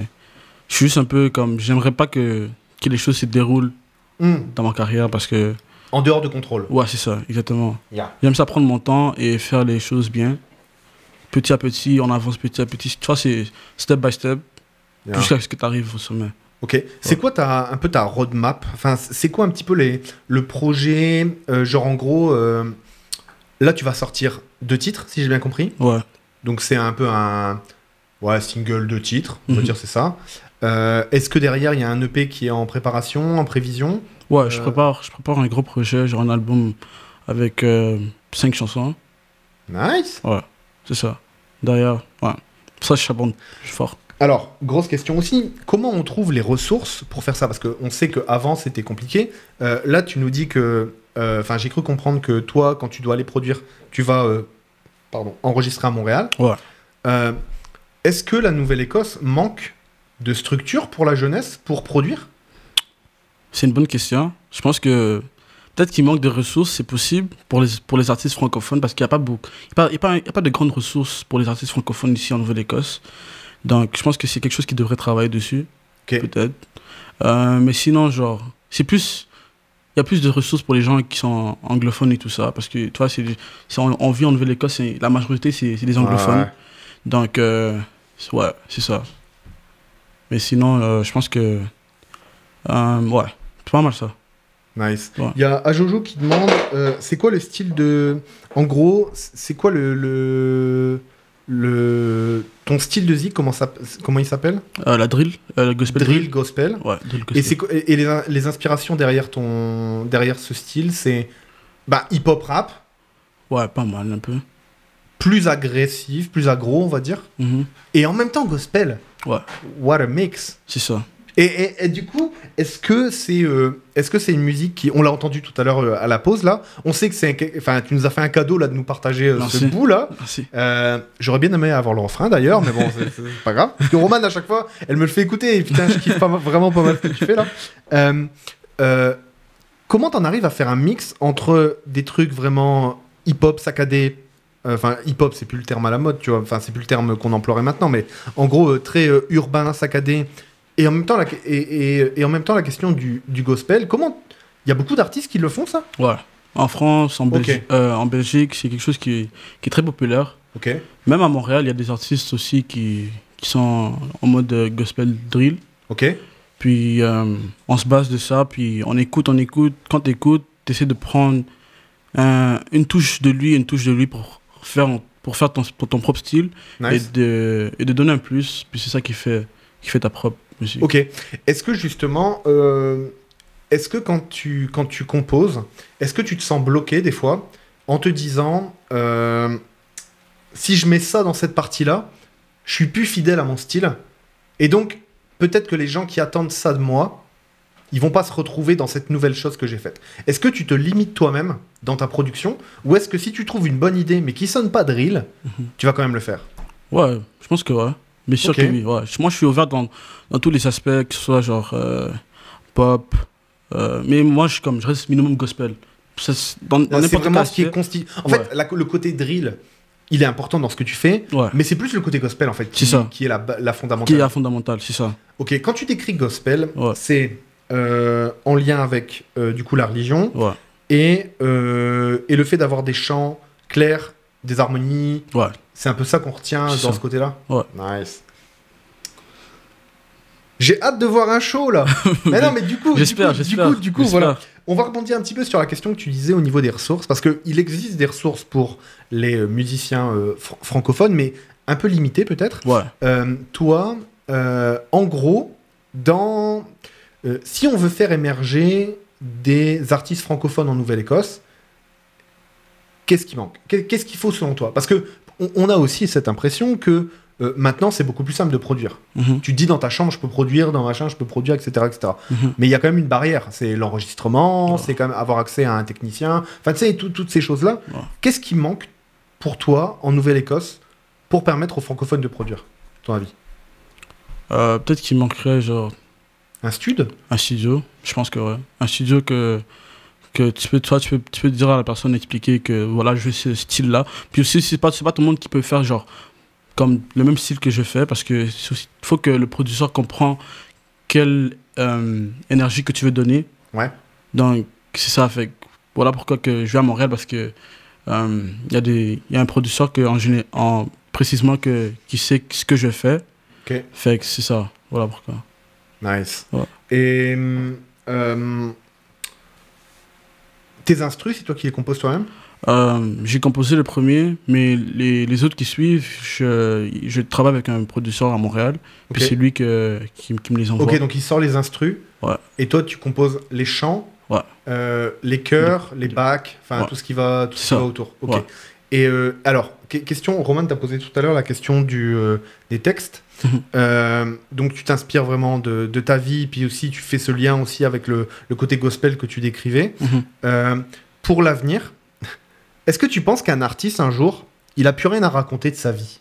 je suis juste un peu comme, j'aimerais pas que, que les choses se déroulent Hmm. dans ma carrière parce que, En dehors de contrôle. ouais, c'est ça, exactement. Yeah. J'aime ça prendre mon temps et faire les choses bien. Petit à petit, on avance petit à petit. Tu vois, c'est step by step Yeah. jusqu'à ce que tu arrives au sommet. Ok. C'est quoi ta, un peu ta roadmap? Enfin, c'est quoi un petit peu les, le projet? Euh, Genre, en gros, euh, là, tu vas sortir deux titres, si j'ai bien compris. Ouais. Donc, c'est un peu un ouais, single de titres, on va Mhm. dire, c'est ça. Euh, Est-ce que derrière, il y a un EP qui est en préparation, en prévision? Ouais, je, prépare, je prépare un gros projet, genre un album avec cinq chansons. Nice C'est ça. Derrière, ouais. Ça, je charbonne je suis fort. Alors, grosse question aussi, comment on trouve les ressources pour faire ça? Parce qu'on sait qu'avant, c'était compliqué. Euh, là, tu nous dis que... euh, Enfin, j'ai cru comprendre que toi, quand tu dois aller produire, tu vas euh, pardon, enregistrer à Montréal. Ouais. Est-ce que la Nouvelle-Écosse manque de structure pour la jeunesse pour produire? C'est une bonne question. Je pense que peut-être qu'il manque de ressources, c'est possible pour les, pour les artistes francophones parce qu'il n'y a pas beaucoup. A, pas- il y a pas- il y a pas de grandes ressources pour les artistes francophones ici en Nouvelle-Écosse. Donc, je pense que c'est quelque chose qui devrait travailler dessus. Peut-être. Euh, mais sinon, genre, c'est plus. Il y a plus de ressources pour les gens qui sont anglophones et tout ça. Parce que, toi, c'est, on, on vit en Nouvelle-Écosse, la majorité, c'est, des anglophones. Ouais. Donc, euh, ouais, c'est ça. Mais sinon, euh, je pense que. ouais, c'est pas mal ça. Nice. Il Ouais. y a Ajojo qui demande, c'est quoi le style de... En gros, c'est quoi le... le... le... Ton style de zik, comment, ça... comment il s'appelle? Euh, la drill, euh, le gospel Drill, gospel. Ouais, drill gospel. Et, les, les inspirations derrière, ton, derrière ce style, c'est bah, hip-hop rap, Ouais, pas mal un peu. plus agressif, plus aggro, on va dire, Mhm. et en même temps gospel. Ouais. What a mix. C'est ça. Et, et- et du coup, est-ce que c'est euh, est-ce que c'est une musique qui, on l'a entendu tout à l'heure euh, à la pause là, on sait que c'est, enfin, tu nous as fait un cadeau là de nous partager euh, ce bout là. Merci. J'aurais bien aimé avoir le refrain d'ailleurs, mais bon, c'est- pas grave. Parce que Roman, à chaque fois, elle me le fait écouter et putain, je kiffe pas, vraiment pas mal ce que tu fais là. Comment t'en arrives à faire un mix entre des trucs vraiment hip-hop saccadé Enfin, hip-hop, c'est plus le terme à la mode, tu vois. Enfin, c'est plus le terme qu'on emploierait maintenant, mais en gros, très urbain, saccadé. Et en même temps, la, et, et- et en même temps, la question du, du gospel. Comment Il y a beaucoup d'artistes qui le font, ça? Ouais. En France, en. Belgi- euh, en Belgique, c'est quelque chose qui est, qui est très populaire. Ok. Même à Montréal, il y a des artistes aussi qui, qui sont en mode euh, gospel drill. Ok. Puis euh, on se base de ça, puis on écoute, on écoute. Quand tu écoutes, tu essaies de prendre un- une touche de lui, une touche de lui pour faire, pour faire ton, pour ton propre style Nice. et, de, et de donner un plus. Puis c'est ça qui fait, qui fait ta propre musique. Ok. Est-ce que justement, euh, est-ce que quand tu, quand tu composes, est-ce que tu te sens bloqué des fois en te disant, euh, si je mets ça dans cette partie-là, je suis plus fidèle à mon style, et donc peut-être que les gens qui attendent ça de moi, ils vont pas se retrouver dans cette nouvelle chose que j'ai faite. Est-ce que tu te limites toi-même dans ta production, ou est-ce que si tu trouves une bonne idée mais qui sonne pas drill, Mhm. tu vas quand même le faire? Ouais, je pense que ouais. Mais sûr que oui, ouais. Moi, je suis ouvert dans, dans tous les aspects, que ce soit genre euh, pop. euh, mais moi, je, comme, je reste minimum gospel. C'est- vraiment ce qui est aspect. consti... En Ouais. fait, la- le côté drill, il est important dans ce que tu fais, Ouais. mais c'est plus le côté gospel en fait qui, ça. qui est la, la Qui fondamentale. est la fondamentale, c'est ça. Ok, quand tu décris gospel, c'est euh, en lien avec du coup la religion et, et le fait d'avoir des chants clairs, des harmonies. Ouais. C'est un peu ça qu'on retient dans ça. ce côté-là. Ouais. Nice. J'ai hâte de voir un show là. mais non, mais du coup, du coup. Du coup, du coup, j'espère. voilà. On va rebondir un petit peu sur la question que tu disais au niveau des ressources, parce qu'il existe des ressources pour les euh, musiciens euh, fr- francophones, mais un peu limitées peut-être. Ouais. Euh, toi, euh, en gros, dans, si on veut faire émerger des artistes francophones en Nouvelle-Écosse, qu'est-ce qui manque? Qu'est- Qu'est-ce qu'il faut selon toi? Parce que on, a aussi cette impression que euh, maintenant c'est beaucoup plus simple de produire. Mhm. Tu te dis dans ta chambre je peux produire, dans machin je peux produire, etc. etc. Mhm. Mais il y a quand même une barrière. C'est l'enregistrement, c'est quand même avoir accès à un technicien. Enfin, tu sais, tout- toutes ces choses-là. Qu'est-ce qui manque pour toi en Nouvelle-Écosse pour permettre aux francophones de produire, ton avis? Euh, Peut-être qu'il manquerait genre Un stud un studio. Je pense que ouais. Un studio que que tu peux toi tu peux tu peux dire à la personne expliquer que voilà je veux ce style là. Puis aussi c'est pas c'est pas tout le monde qui peut faire genre comme le même style que je fais parce que faut que le producteur comprend quelle euh, énergie que tu veux donner. Ouais. Donc c'est ça fait voilà pourquoi que je vais à Montréal parce que euh, il y a des y a un producteur que en, en précisément que qui sait ce que je fais. Ok. Fait que c'est ça. Voilà pourquoi. Nice. Ouais. Et euh, tes instrus, c'est toi qui les composes toi-même? Euh, j'ai composé le premier, mais les, les autres qui suivent, je, je travaille avec un producteur à Montréal, Ok. puis c'est lui que, qui, qui me les envoie. Ok, donc il sort les instrus. Ouais. Et toi, tu composes les chants, Ouais. euh, les chœurs, les bacs, enfin Ouais. tout ce qui va, tout ce qui va autour. Ok. Et euh, alors, que- question, Roman t'a posé tout à l'heure la question du, euh, des textes. Mhm. Euh, donc tu t'inspires vraiment de, de ta vie, puis aussi tu fais ce lien aussi avec le, le côté gospel que tu décrivais. Mhm. Pour l'avenir, est-ce que tu penses qu'un artiste un jour, il a plus rien à raconter de sa vie?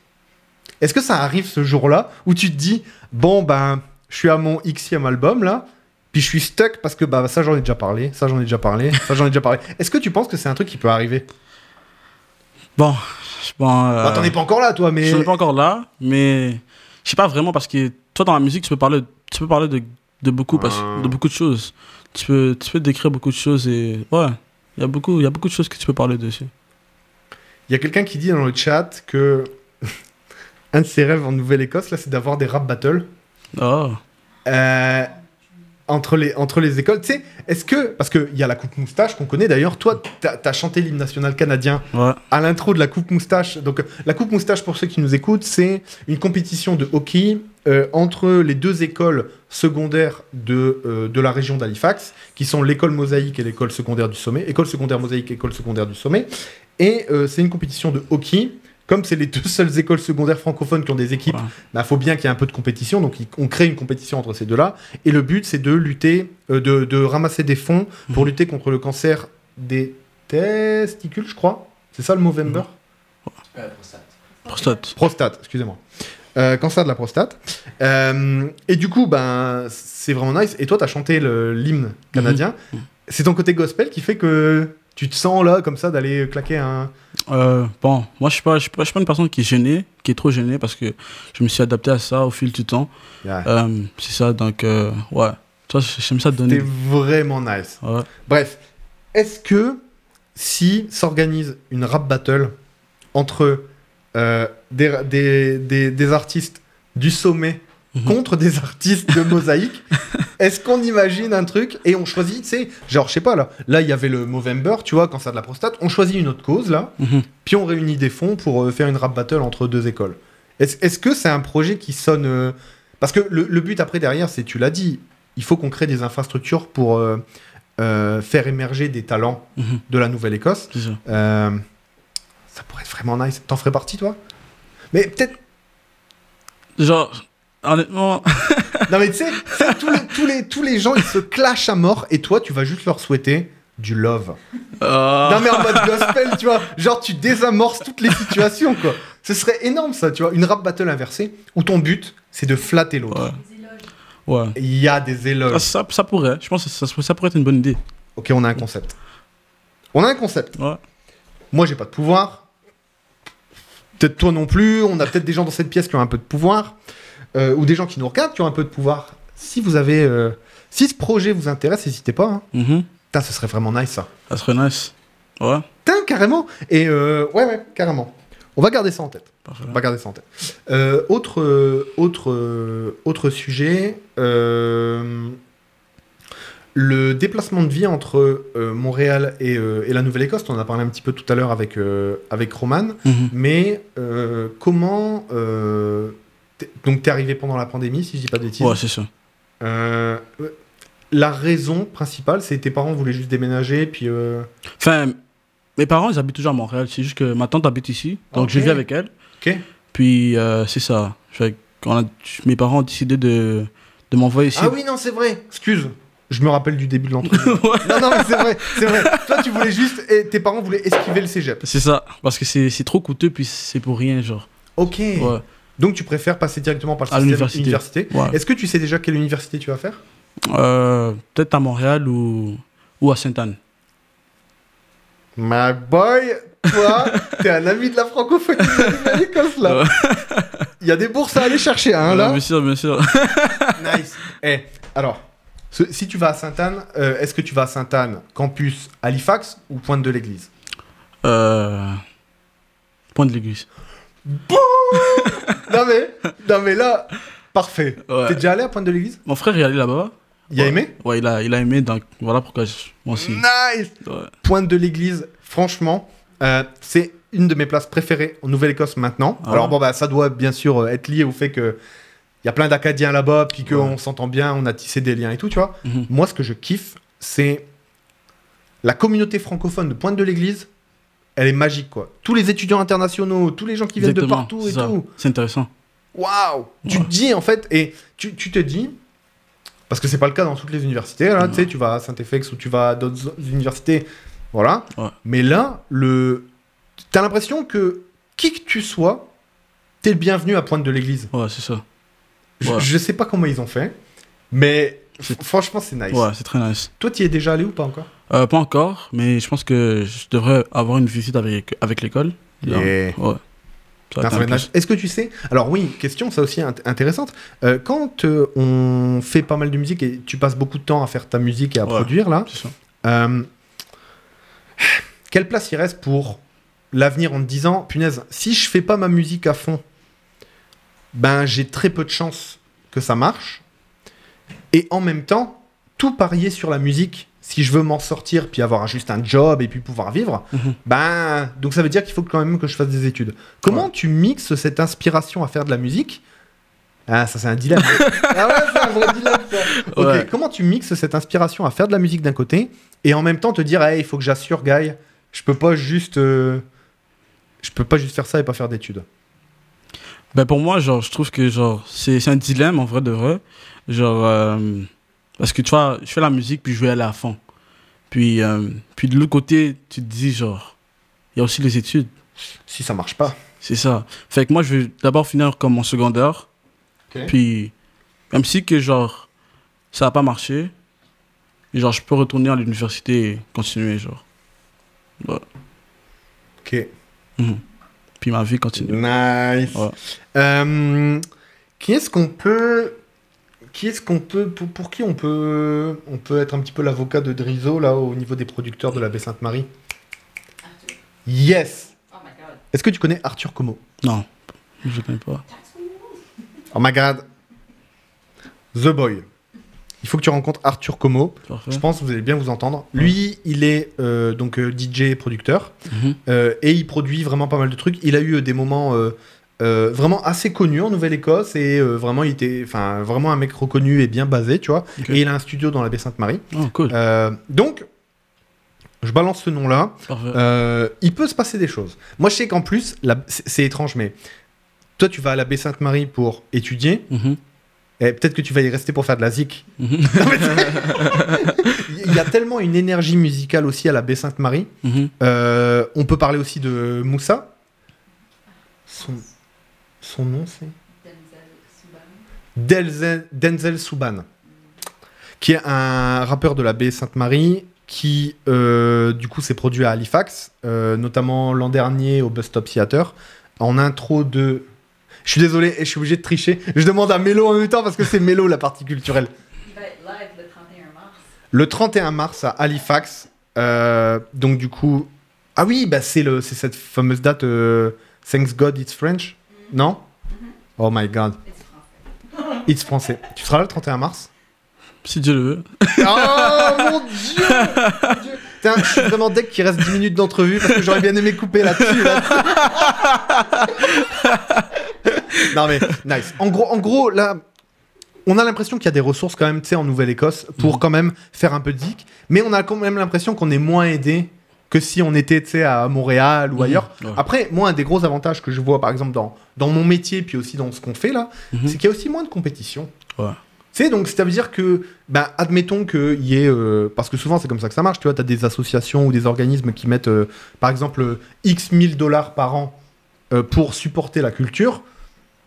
Est-ce que ça arrive ce jour-là où tu te dis bon ben je suis à mon xème album là, puis je suis stuck parce que bah ça j'en ai déjà parlé, ça j'en ai déjà parlé, ça j'en ai déjà parlé. Est-ce que tu penses que c'est un truc qui peut arriver? Bon, je- bon, euh, Bah, T'en es pas encore là toi, mais je suis pas encore là, mais je sais pas vraiment parce que toi dans la musique tu peux parler, tu peux parler de, de beaucoup parce- de beaucoup de choses. Tu peux, tu peux décrire beaucoup de choses et ouais, il y a beaucoup, il y a beaucoup de choses que tu peux parler dessus. il y a quelqu'un qui dit dans le chat que un de ses rêves en Nouvelle-Écosse là, c'est d'avoir des rap battles. Oh, Euh, entre les, entre les écoles, tu sais, est-ce que, parce qu'il y a la coupe moustache qu'on connaît d'ailleurs, toi, t'as as chanté l'hymne national canadien ouais, à l'intro de la coupe moustache. Donc, la coupe moustache, pour ceux qui nous écoutent, c'est une compétition de hockey euh, entre les deux écoles secondaires de, euh, de la région d'Halifax, qui sont l'école mosaïque et l'école secondaire du sommet. École secondaire mosaïque, école secondaire du sommet. Et euh, c'est une compétition de hockey. Comme c'est les deux seules écoles secondaires francophones qui ont des équipes, il faut bien qu'il y ait un peu de compétition. Donc, on crée une compétition entre ces deux-là. Et le but, c'est de lutter, euh, de, de ramasser des fonds pour Mhm. lutter contre le cancer des testicules, je crois. C'est ça le Movember Euh, prostate. prostate. Prostate, excusez-moi. Euh, cancer de la prostate. Euh, et du coup, ben, c'est vraiment nice. Et toi, tu as chanté l'hymne canadien. Mhm. C'est ton côté gospel qui fait que tu te sens là, comme ça, d'aller claquer un. Euh, bon, moi je suis pas, je suis pas, je suis pas une personne qui est gênée, qui est trop gênée parce que je me suis adapté à ça au fil du temps. Yeah. Euh, c'est ça, donc euh, ouais. Toi, j'aime ça donner. C'était vraiment nice. Ouais. Bref, est-ce que si s'organise une rap battle entre euh, des, des, des, des artistes du sommet Mhm. contre des artistes de mosaïque, est-ce qu'on imagine un truc et on choisit, tu sais, genre, je sais pas, là, là, il y avait le Movember, tu vois, cancer de la prostate, on choisit une autre cause, là, Mhm. puis on réunit des fonds pour euh, faire une rap battle entre deux écoles. Est-ce que c'est un projet qui sonne... euh, Parce que le, le but après derrière, c'est, tu l'as dit, il faut qu'on crée des infrastructures pour euh, faire émerger des talents Mhm. de la Nouvelle-Écosse. Ça pourrait être vraiment nice. T'en ferais partie, toi? Mais peut-être... Genre, honnêtement, Non mais tu sais, tous les, tous, les, tous les gens, ils se clashent à mort, et toi, tu vas juste leur souhaiter du love. euh, Non mais en mode gospel, tu vois. Genre tu désamorces toutes les situations, quoi. Ce serait énorme, ça, tu vois. Une rap battle inversée, où ton but, c'est de flatter l'autre. ouais. ouais. Il y a des Ah, éloges. ça, ça pourrait, je pense que ça, ça pourrait être une bonne idée. Ok, on a un concept. On a un concept. Ouais. Moi, j'ai pas de pouvoir. peut-être toi non plus. On a peut-être des gens dans cette pièce qui ont un peu de pouvoir. Euh, ou des gens qui nous regardent qui ont un peu de pouvoir. Si vous avez. euh, si ce projet vous intéresse, n'hésitez pas. Hein. Mhm. Ce serait vraiment nice ça. Ça serait nice. Ouais, carrément. Et euh, ouais, ouais, carrément. On va garder ça en tête. parfait. On va garder ça en tête. Euh, autre, autre, autre sujet. le déplacement de vie entre euh, Montréal et, euh, et la Nouvelle-Écosse, on en a parlé un petit peu tout à l'heure avec, euh, avec Roman, Mhm. mais comment... t'es- donc, tu es arrivé pendant la pandémie, si je dis pas de bêtises. Ouais, c'est ça. Euh, la raison principale, c'est tes parents voulaient juste déménager, puis... euh, Enfin, mes parents, ils habitent toujours à Montréal. C'est juste que ma tante habite ici. Donc, je vis avec elle. Ok. Puis, euh, c'est ça. Quand a- mes parents ont décidé de, de m'envoyer ici. Ah oui, non, c'est vrai. Excuse. Je me rappelle du début de l'entrevue. Ouais. non, non, mais c'est vrai, c'est vrai. Toi, tu voulais juste. Et tes parents voulaient esquiver le cégep. C'est ça. Parce que c'est c'est trop coûteux, puis c'est pour rien, genre. Ok. Ouais. Donc, tu préfères passer directement par le À système l'université. université. Ouais. Est-ce que tu sais déjà quelle université tu vas faire? Euh, Peut-être à Montréal ou, ou à Sainte-Anne. My boy, toi, t'es un ami de la francophonie de là. Il y a des bourses à aller chercher, hein, là. bien sûr, bien sûr. Nice. Eh, alors, si tu vas à Sainte-Anne, euh, est-ce que tu vas à Sainte-Anne, campus Halifax ou Pointe de l'Église? Euh, Point de l'église. Non mais, non mais là, parfait. Ouais. T'es déjà allé à Pointe de l'Église? Mon frère est allé là-bas. Il a Ouais. aimé? Ouais, il a, il a aimé, donc voilà pourquoi je- moi aussi. Nice Ouais. Pointe de l'Église, franchement, euh, c'est une de mes places préférées en Nouvelle-Écosse maintenant. Ah Alors bon, bah, ça doit bien sûr euh, être lié au fait que il y a plein d'Acadiens là-bas, puis qu'on s'entend bien, on a tissé des liens et tout, tu vois. Mhm. Moi, ce que je kiffe, c'est la communauté francophone de Pointe de l'Église. Elle est magique, quoi. Tous les étudiants internationaux, tous les gens qui viennent de partout c'est et ça. tout. C'est intéressant. Waouh Tu Ouais. te dis en fait, et tu, tu te dis, parce que c'est pas le cas dans toutes les universités, là, tu sais, tu vas à Saint-FX ou tu vas à d'autres universités, voilà. Ouais. Mais là, le, t'as l'impression que qui que tu sois, t'es le bienvenu à Pointe de l'Église. Ouais, c'est ça. Je- Ouais. Je, sais pas comment ils ont fait, mais franchement, c'est nice. Ouais, c'est très nice. Toi, tu y es déjà allé ou pas encore? Euh, pas encore, mais je pense que je devrais avoir une visite avec, avec l'école. Yeah. Ouais. Est-ce que tu sais Alors oui, question, ça aussi int- intéressante. Euh, quand euh, on fait pas mal de musique et tu passes beaucoup de temps à faire ta musique et à Ouais. produire là. Euh, quelle place il reste pour l'avenir en te disant, punaise, si je fais pas ma musique à fond, ben j'ai très peu de chances que ça marche. Et en même temps, tout parier sur la musique, si je veux m'en sortir, puis avoir juste un job et puis pouvoir vivre, Mhm. ben donc ça veut dire qu'il faut quand même que je fasse des études. Comment Ouais. tu mixes cette inspiration à faire de la musique? Ah, ça c'est un dilemme. ah ouais, c'est un vrai dilemme ça. Comment tu mixes cette inspiration à faire de la musique d'un côté et en même temps te dire, hey, il faut que j'assure, Guy, je peux pas juste, euh, je peux pas juste faire ça et pas faire d'études? Ben pour moi, genre, je trouve que genre c'est c'est un dilemme en vrai de vrai. Genre, euh, parce que tu vois, je fais la musique puis je vais aller à fond. Puis, euh, puis de l'autre côté, tu te dis genre, il y a aussi les études. Si ça marche pas. C'est ça. Fait que moi, je vais d'abord finir comme mon secondaire. Puis, même si que genre, ça n'a pas marché, genre, je peux retourner à l'université et continuer, genre. Ok. Mhm. Puis ma vie continue. Nice. Ouais. Euh, qui est-ce qu'on peut, qui est-ce qu'on peut, pour, pour qui on peut, on peut être un petit peu l'avocat de Drizo là au niveau des producteurs de la baie Sainte-Marie? Yes. Oh my god. Est-ce que tu connais Arthur Como? Non, je connais pas. Oh my god. The Boy. Il faut que tu rencontres Arthur Como. Parfait. Je pense que vous allez bien vous entendre. Lui, il est euh, donc euh, DJ et producteur Mhm. euh, et il produit vraiment pas mal de trucs. Il a eu euh, des moments euh, euh, vraiment assez connus en Nouvelle-Écosse et euh, vraiment il était, enfin vraiment un mec reconnu et bien basé, tu vois. Et il a un studio dans la baie Sainte-Marie. Oh, cool. Euh, donc, je balance ce nom-là. Parfait. Euh, il peut se passer des choses. Moi, je sais qu'en plus, c'est étrange, mais toi, tu vas à la baie Sainte-Marie pour étudier. Mhm. Et peut-être que tu vas y rester pour faire de la zik. Mhm. Il y a tellement une énergie musicale aussi à la baie Sainte-Marie. Mhm. On peut parler aussi de Moussa. Son, son nom, c'est Denzel, Denzel Souban, qui est un rappeur de la baie Sainte-Marie, qui euh, du coup s'est produit à Halifax, euh, notamment l'an dernier au Bus Stop Theater. en intro de. Je suis désolé, et je suis obligé de tricher. Je demande à Mélo en même temps parce que c'est Mélo la partie culturelle. Il va être live le 31 mars. Le 31 mars à Halifax. euh, donc du coup, ah oui, bah c'est le, c'est cette fameuse date. euh, Thanks God it's French, non? Oh my God, it's français. Tu seras là le 31 mars? Si Dieu le veut. Oh mon dieu, Mon Dieu. Putain, je suis vraiment deck qu'il reste 10 minutes d'entrevue parce que j'aurais bien aimé couper là-dessus. là. non mais nice. En gros, en gros là, on a l'impression qu'il y a des ressources quand même, tu sais, en Nouvelle-Écosse pour Mhm. quand même faire un peu de zik. Mais on a quand même l'impression qu'on est moins aidé que si on était, à Montréal ou Mhm. ailleurs. Ouais. Après, moi, un des gros avantages que je vois, par exemple, dans, dans mon métier, puis aussi dans ce qu'on fait là, Mhm. c'est qu'il y a aussi moins de compétition. Ouais. Tu sais, donc ça veut dire que, bah, admettons qu'il y ait. euh, parce que souvent, c'est comme ça que ça marche, tu vois, tu as des associations ou des organismes qui mettent, euh, par exemple, euh, X mille dollars par an euh, pour supporter la culture.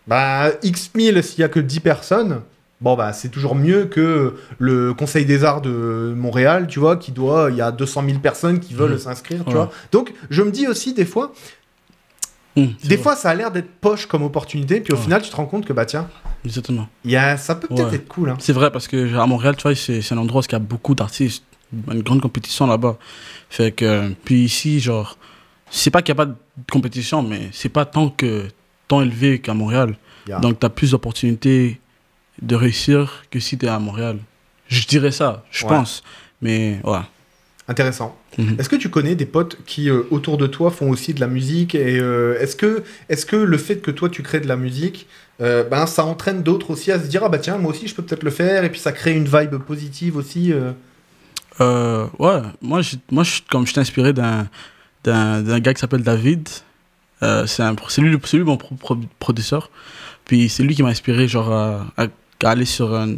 Bah, X mille, s'il y a que 10 personnes, bon, bah, c'est toujours mieux que le Conseil des Arts de Montréal, tu vois, qui doit. Il y a 200 000 personnes qui veulent Mhm. s'inscrire, tu Ouais. vois. Donc, je me dis aussi, des fois, c'est des vrai. fois, ça a l'air d'être poche comme opportunité, puis au Ouais. final, tu te rends compte que, bah, tiens, Exactement. y a, ça peut peut-être Ouais. être cool, hein. C'est vrai parce que à Montréal, tu vois, c'est c'est un endroit où il y a beaucoup d'artistes, une grande compétition là-bas. Fait que puis ici, genre, c'est pas qu'il n'y a pas de compétition, mais c'est pas tant que tant élevé qu'à Montréal. Yeah. Donc, tu as plus d'opportunités de réussir que si tu es à Montréal. Je dirais ça, je Ouais. pense. Mais ouais. Intéressant. Mhm. Est-ce que tu connais des potes qui euh, autour de toi font aussi de la musique et euh, est-ce que est-ce que le fait que toi tu crées de la musique euh, ben ça entraîne d'autres aussi à se dire ah bah tiens moi aussi je peux peut-être le faire et puis ça crée une vibe positive aussi ouais, moi, je, moi je, comme je suis inspiré d'un, gars qui s'appelle David. C'est, lui, lui mon pro- pro- producteur. Puis c'est lui qui m'a inspiré genre, à, à- à aller sur un-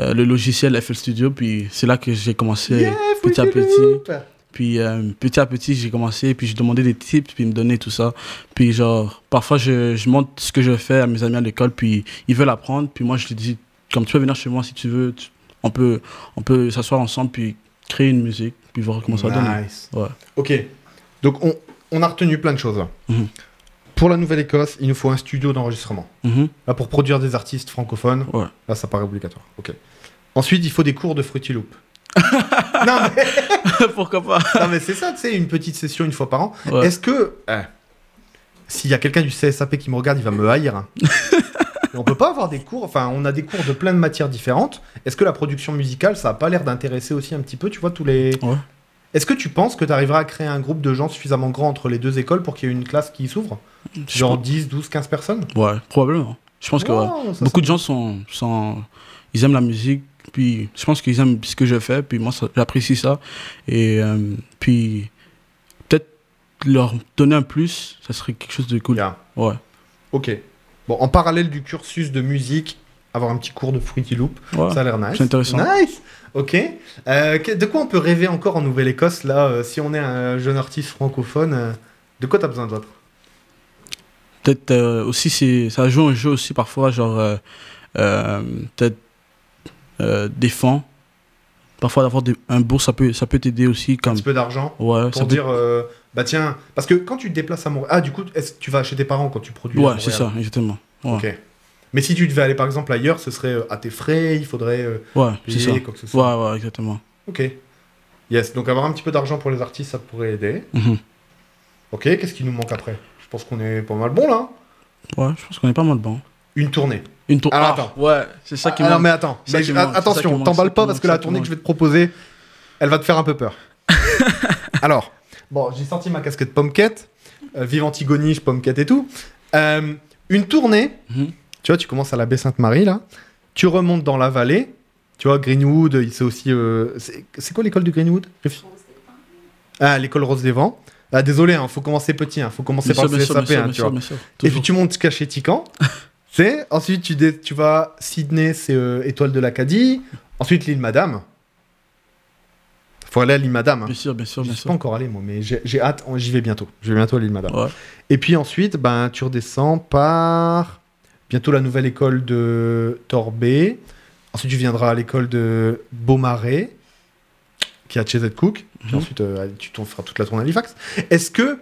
euh, le logiciel FL Studio. Puis c'est là que j'ai commencé Yeah, petit à petit. Puis euh, petit à petit, j'ai commencé. Puis je demandais des tips, puis ils me donnaient tout ça. Puis genre, parfois, je, je montre ce que je fais à mes amis à l'école. Puis ils veulent apprendre. Puis moi, je leur dis, comme tu peux venir chez moi si tu veux. tu- on peut, on peut s'asseoir ensemble, puis créer une musique, puis voir comment ça donne. Nice. Ouais. Ok. Donc on, on a retenu plein de choses. là. Mhm. Pour la Nouvelle-Écosse, il nous faut un studio d'enregistrement. Mhm. Là pour produire des artistes francophones. Ouais. Là ça paraît obligatoire. Ok. Ensuite il faut des cours de Fruity Loop. non mais Pourquoi pas? Non, mais c'est ça, tu sais, une petite session une fois par an. Ouais. Est-ce que. eh, S'il y a quelqu'un du CSAP qui me regarde, il va me haïr. hein. On peut pas avoir des cours, enfin, on a des cours de plein de matières différentes. Est-ce que la production musicale, ça a pas l'air d'intéresser aussi un petit peu, tu vois, tous les. Ouais. Est-ce que tu penses que tu arriveras à créer un groupe de gens suffisamment grand entre les deux écoles pour qu'il y ait une classe qui s'ouvre Genre pense- 10, 12, 15 personnes Ouais, probablement. Je pense que ouais. Ça, beaucoup ça- de gens sont, sont. Ils aiment la musique, puis je pense qu'ils aiment ce que je fais, puis moi, j'apprécie ça. Et euh, puis, peut-être leur donner un plus, ça serait quelque chose de cool. Yeah. Ouais. Ok. Bon, en parallèle du cursus de musique, avoir un petit cours de Fruity Loop, ouais. Ça a l'air nice. C'est intéressant. Nice. Ok. Euh, de quoi on peut rêver encore en Nouvelle-Écosse là, euh, si on est un jeune artiste francophone euh, De quoi t'as besoin d'autre? Peut-être aussi, c'est, ça joue un jeu aussi parfois, genre, peut-être des fonds. Parfois, d'avoir un bourse, ça peut, ça peut t'aider aussi. Un Comme, petit peu d'argent ouais, pour ça peut- dire euh, bah tiens, parce que quand tu te déplaces à Montréal, ah du coup, est-ce que tu vas chez tes parents quand tu produis Ouais, c'est ça, exactement. Ouais, Ok. Mais si tu devais aller par exemple ailleurs, ce serait euh, à tes frais, il faudrait euh, ouais c'est ça. payer quoi que ce soit. Ouais, ouais, exactement. Ok. Yes, donc avoir un petit peu d'argent pour les artistes, ça pourrait aider. Mhm. Ok, qu'est-ce qui nous manque après? Je pense qu'on est pas mal bon là. Ouais, je pense qu'on est pas mal bon. Une tournée. Une tour. Alors, Ah, attends. Ouais, c'est ça qui Ah, non, manque. mais attends, mais je- manque, attention, t'emballe pas parce que la tournée que je vais te proposer, elle va te faire un peu peur. Alors, bon, j'ai sorti ma casquette Pomquette, euh, vive Antigoniche, Pomquette et tout. Euh, une tournée, Mhm. Tu vois, tu commences à la baie Sainte-Marie là, tu remontes dans la vallée, tu vois, Greenwood, il- c'est aussi. euh, c'est quoi l'école de Greenwood Ah, l'école Rose des Vents. Ah, désolé, il faut commencer petit, il faut commencer Bien par sûr, le bien sûr, bien sûr, hein, bien tu vois. sûr, bien sûr. Et puis tu montes jusqu'à chez Tican. ensuite tu, dé- tu vas Sydney, c'est euh, Étoile de l'Acadie. Ensuite l'île Madame. Faut aller à l'île Madame. hein. Bien sûr, bien sûr, Je bien suis sûr. pas encore allé moi, mais j'ai j'ai hâte. J'y vais bientôt. Je vais bientôt à l'île Madame. Ouais. Et puis ensuite, ben tu redescends par bientôt la nouvelle école de Torbay. Ensuite tu viendras à l'école de Beaumarais, qui est à Chesed Cook. Puis Mhm. ensuite euh, tu feras toute la tournée à Halifax. Est-ce que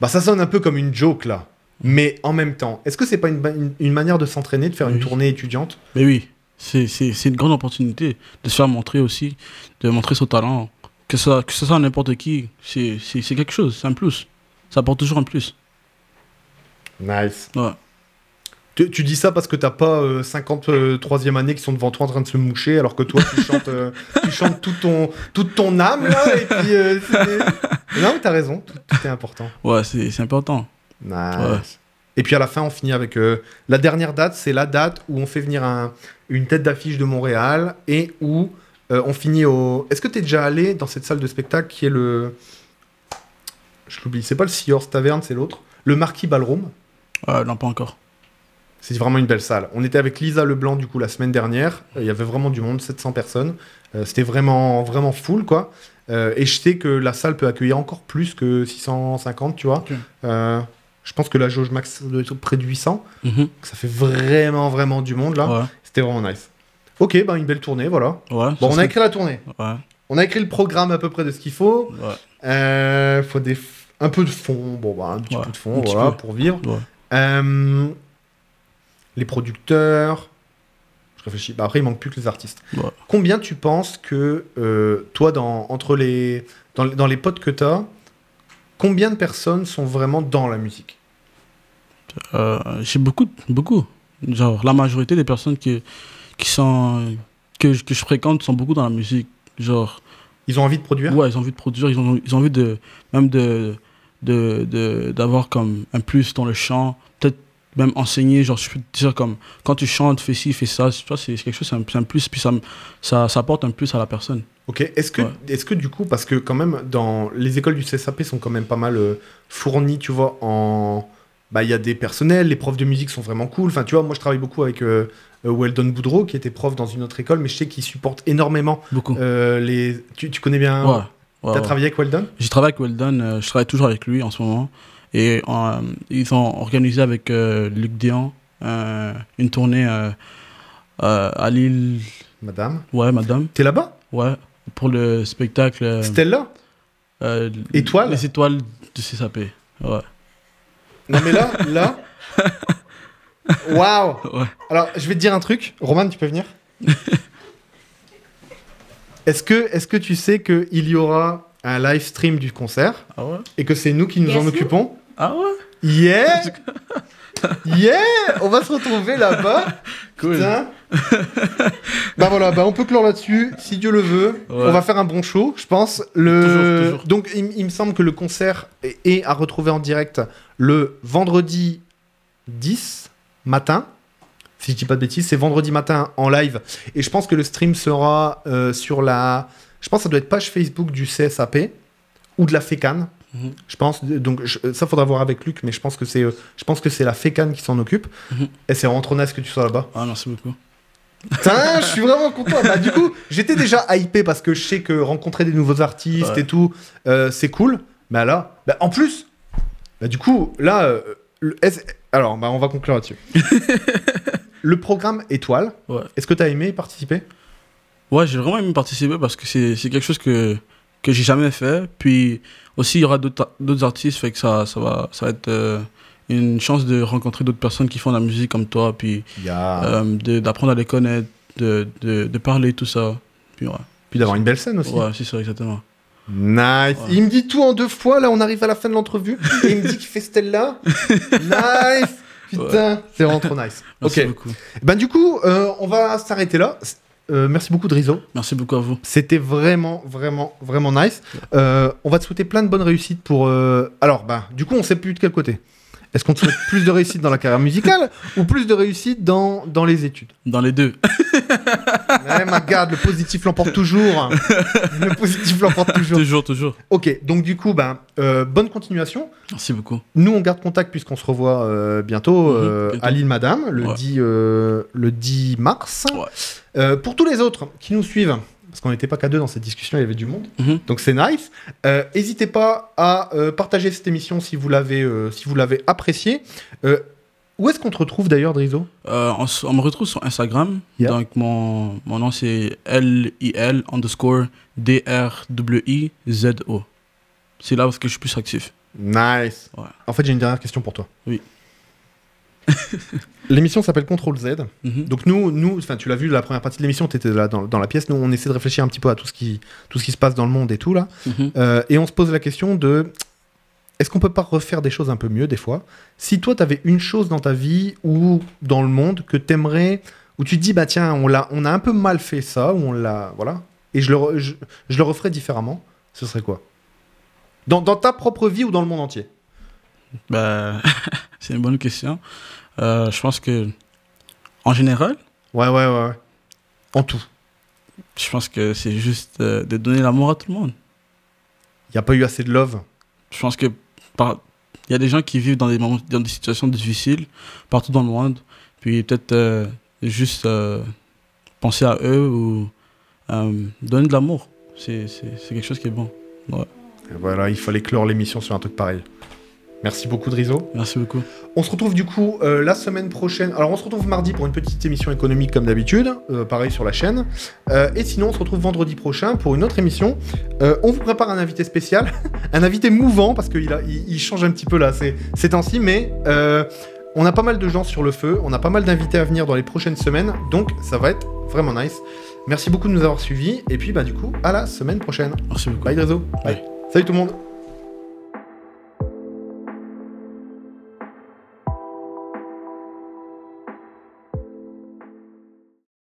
bah ça sonne un peu comme une joke là. Mais en même temps, est-ce que c'est pas une, une- une manière de s'entraîner, de faire une tournée étudiante? Mais oui, c'est une grande opportunité de se faire montrer aussi, de montrer son talent. Que ça, que ce soit n'importe qui, c'est quelque chose, c'est un plus. Ça apporte toujours un plus. Nice. Ouais. Tu, tu dis ça parce que t'as pas euh, 53e année qui sont devant toi en train de se moucher, alors que toi tu chantes, euh, tu chantes tout ton, toute ton âme là, et puis euh, Non, mais t'as raison, tout, tout est important. Ouais, c'est important. Nice. Ouais. Et puis à la fin, on finit avec euh, la dernière date, c'est la date où on fait venir un- une tête d'affiche de Montréal et où on finit au. Est-ce que t'es déjà allé dans cette salle de spectacle qui est le. Je l'oublie, c'est pas le Seahorse Tavern, c'est l'autre. Le Marquis Ballroom? Non, pas encore. C'est vraiment une belle salle. On était avec Lisa Leblanc du coup la semaine dernière. Euh, Il y avait vraiment du monde, 700 personnes. Euh, C'était vraiment vraiment full quoi. Euh, et je sais que la salle peut accueillir encore plus que 650, tu vois. Je pense que la jauge max doit être près de 800. Mhm. Ça fait vraiment vraiment du monde là. Ouais, C'était vraiment nice. Ok, ben une belle tournée, voilà. ouais. Bon, on a écrit la tournée. Ouais, On a écrit le programme à peu près de ce qu'il faut. ouais. Euh, faut des f- un peu de fond. Bon, bah, un petit peu de fond, voilà, pour vivre. Euh, les producteurs. Je réfléchis. Bah, après, il manque plus que les artistes. Ouais. Combien tu penses que euh, toi, dans, entre les, dans, dans les potes que tu as, combien de personnes sont vraiment dans la musique? Euh, J'ai beaucoup, beaucoup. Genre, la majorité des personnes qui, qui sont, que, je- que je fréquente sont beaucoup dans la musique. Genre, Ils ont envie de produire? Ouais, ils ont envie de produire, ils ont, ils ont envie de, même de, de, de- d'avoir comme un plus dans le chant. Même enseigner, genre, je peux te dire comme, quand tu chantes, fais ci, fais ça. Tu vois, c'est quelque chose, c'est un, plus, puis ça, ça, ça apporte un plus à la personne. Ok, est-ce que, Ouais. est que du coup, parce que quand même, dans les écoles du CSAP sont quand même pas mal euh, fournies, tu vois, en... Bah, il y a des personnels, les profs de musique sont vraiment cool. Enfin, tu vois, moi, je travaille beaucoup avec euh, euh, Weldon Boudreau, qui était prof dans une autre école, mais je sais qu'il supporte énormément Beaucoup. euh, les... Tu, tu connais bien... ouais. ouais, T'as ouais. travaillé avec Weldon? J'ai travaillé avec Weldon, je travaille toujours avec lui en ce moment. Et euh, ils ont organisé avec euh, Luc Dian euh, une tournée à Lille. Madame? Ouais, madame. T'es là-bas? Ouais, pour le spectacle. Stella? euh, Étoile? Les étoiles de CSAP. Ouais. Non, mais là, là... Waouh Ouais. Alors, je vais te dire un truc. Roman, tu peux venir? Est-ce que, est que tu sais qu'il y aura un live stream du concert Ah ouais et que c'est nous qui nous Yes, en occupons Ah ouais Yeah Yeah On va se retrouver là-bas. Cool. Putain. bah voilà, bah on peut clore là-dessus, si Dieu le veut. Ouais. On va faire un bon show, je pense. Le... Toujours, toujours. Donc il, il me semble que le concert est, est à retrouver en direct le vendredi 10 matin. Si je dis pas de bêtises, c'est vendredi matin en live. Et je pense que le stream sera euh, sur la... Je pense que ça doit être page Facebook du CSAP ou de la FECAN. Mhm. Je pense, donc je- ça faudra voir avec Luc, mais je pense que c'est, euh, je pense que c'est la FECAN qui s'en occupe. Mhm. Et c'est vraiment trop nice que tu sois là-bas. Ah, merci beaucoup. Putain, je suis vraiment content. Bah, du coup, j'étais déjà hypé parce que je sais que rencontrer des nouveaux artistes Ouais. et tout, euh, c'est cool. Mais là, bah, en plus, bah, du coup, là, euh, le- alors, bah, on va conclure là-dessus. le programme Étoile, Ouais. est-ce que tu as aimé y participer? Ouais, j'ai vraiment aimé participer parce que c'est quelque chose que, que j'ai jamais fait. Puis aussi, il y aura d'autres artistes, fait que ça, ça, va, ça va être euh, une chance de rencontrer d'autres personnes qui font de la musique comme toi, puis Il y a... euh, de- d'apprendre à les connaître, de, de, de parler, tout ça. Puis ouais, Puis d'avoir une belle scène aussi. ouais c'est ça, exactement. Nice. Ouais. Il me dit tout en deux fois. Là, on arrive à la fin de l'entrevue. et il me dit qu'il fait Stella. nice. Putain, c'est vraiment trop nice. Merci ok. beaucoup. Ben du coup, euh, on va s'arrêter là. Euh, merci beaucoup Drizo. Merci beaucoup à vous. C'était vraiment, vraiment, vraiment nice. Euh, on va te souhaiter plein de bonnes réussites pour. euh, Alors, ben, du coup, on sait plus de quel côté. Est-ce qu'on te souhaite plus de réussite dans la carrière musicale ou plus de réussite dans, dans les études? Dans les deux. Eh, ma garde, le positif l'emporte toujours. Le positif l'emporte toujours. toujours, toujours. Ok, donc du coup, ben, euh, bonne continuation. Merci beaucoup. Nous, on garde contact puisqu'on se revoit euh, bientôt, Mhm, euh, bientôt. à l'île Madame, le, Ouais. 10, euh, le 10 mars. Ouais. Euh, pour tous les autres qui nous suivent, parce qu'on n'était pas qu'à deux dans cette discussion, il y avait du monde, Mhm. donc c'est nice. Euh, N'hésitez pas à euh, partager cette émission si vous l'avez si vous l'avez appréciée. Où est-ce qu'on te retrouve d'ailleurs, Drizo? On, me retrouve sur Instagram. Yeah. Donc, mon, mon nom, c'est L-I-L underscore D-R-W-I-Z-O. C'est là où est-ce que je suis plus actif. Nice. Ouais. En fait, j'ai une dernière question pour toi. Oui. L'émission s'appelle Contrôle Z. Mhm. Donc nous, nous, enfin tu l'as vu la première partie de l'émission, tu étais là dans, dans la pièce. Nous, on essaie de réfléchir un petit peu à tout ce qui, tout ce qui se passe dans le monde et tout là. Mhm. Euh, et on se pose la question de est-ce qu'on peut pas refaire des choses un peu mieux des fois? Si toi, tu avais une chose dans ta vie ou dans le monde que t'aimerais, où tu te dis, bah tiens, on, l'a, on a un peu mal fait ça, ou on l'a. Voilà. Et je le, re- je, je le referais différemment, ce serait quoi? Dans, dans ta propre vie ou dans le monde entier? Bah, c'est une bonne question. Euh, je pense que, en général, Ouais, ouais, ouais. En tout. je pense que c'est juste euh, de donner l'amour à tout le monde. Il n'y a pas eu assez de love. Je pense que par... il y a des gens qui vivent dans des, moments, dans des situations difficiles partout dans le monde. Puis peut-être euh, juste penser à eux ou donner de l'amour. C'est quelque chose qui est bon. Et voilà, il fallait clore l'émission sur un truc pareil. Merci beaucoup, Drizo. Merci beaucoup. On se retrouve du coup euh, la semaine prochaine. Alors, on se retrouve mardi pour une petite émission économique comme d'habitude, euh, pareil sur la chaîne. Euh, et sinon, on se retrouve vendredi prochain pour une autre émission. Euh, on vous prépare un invité spécial, un invité mouvant parce qu'il a- il, il change un petit peu là ces, ces temps-ci, mais euh, on a pas mal de gens sur le feu, on a pas mal d'invités à venir dans les prochaines semaines, donc ça va être vraiment nice. Merci beaucoup de nous avoir suivis, et puis bah du coup, à la semaine prochaine. Merci beaucoup. Bye Drizo. Bye. Salut tout le monde.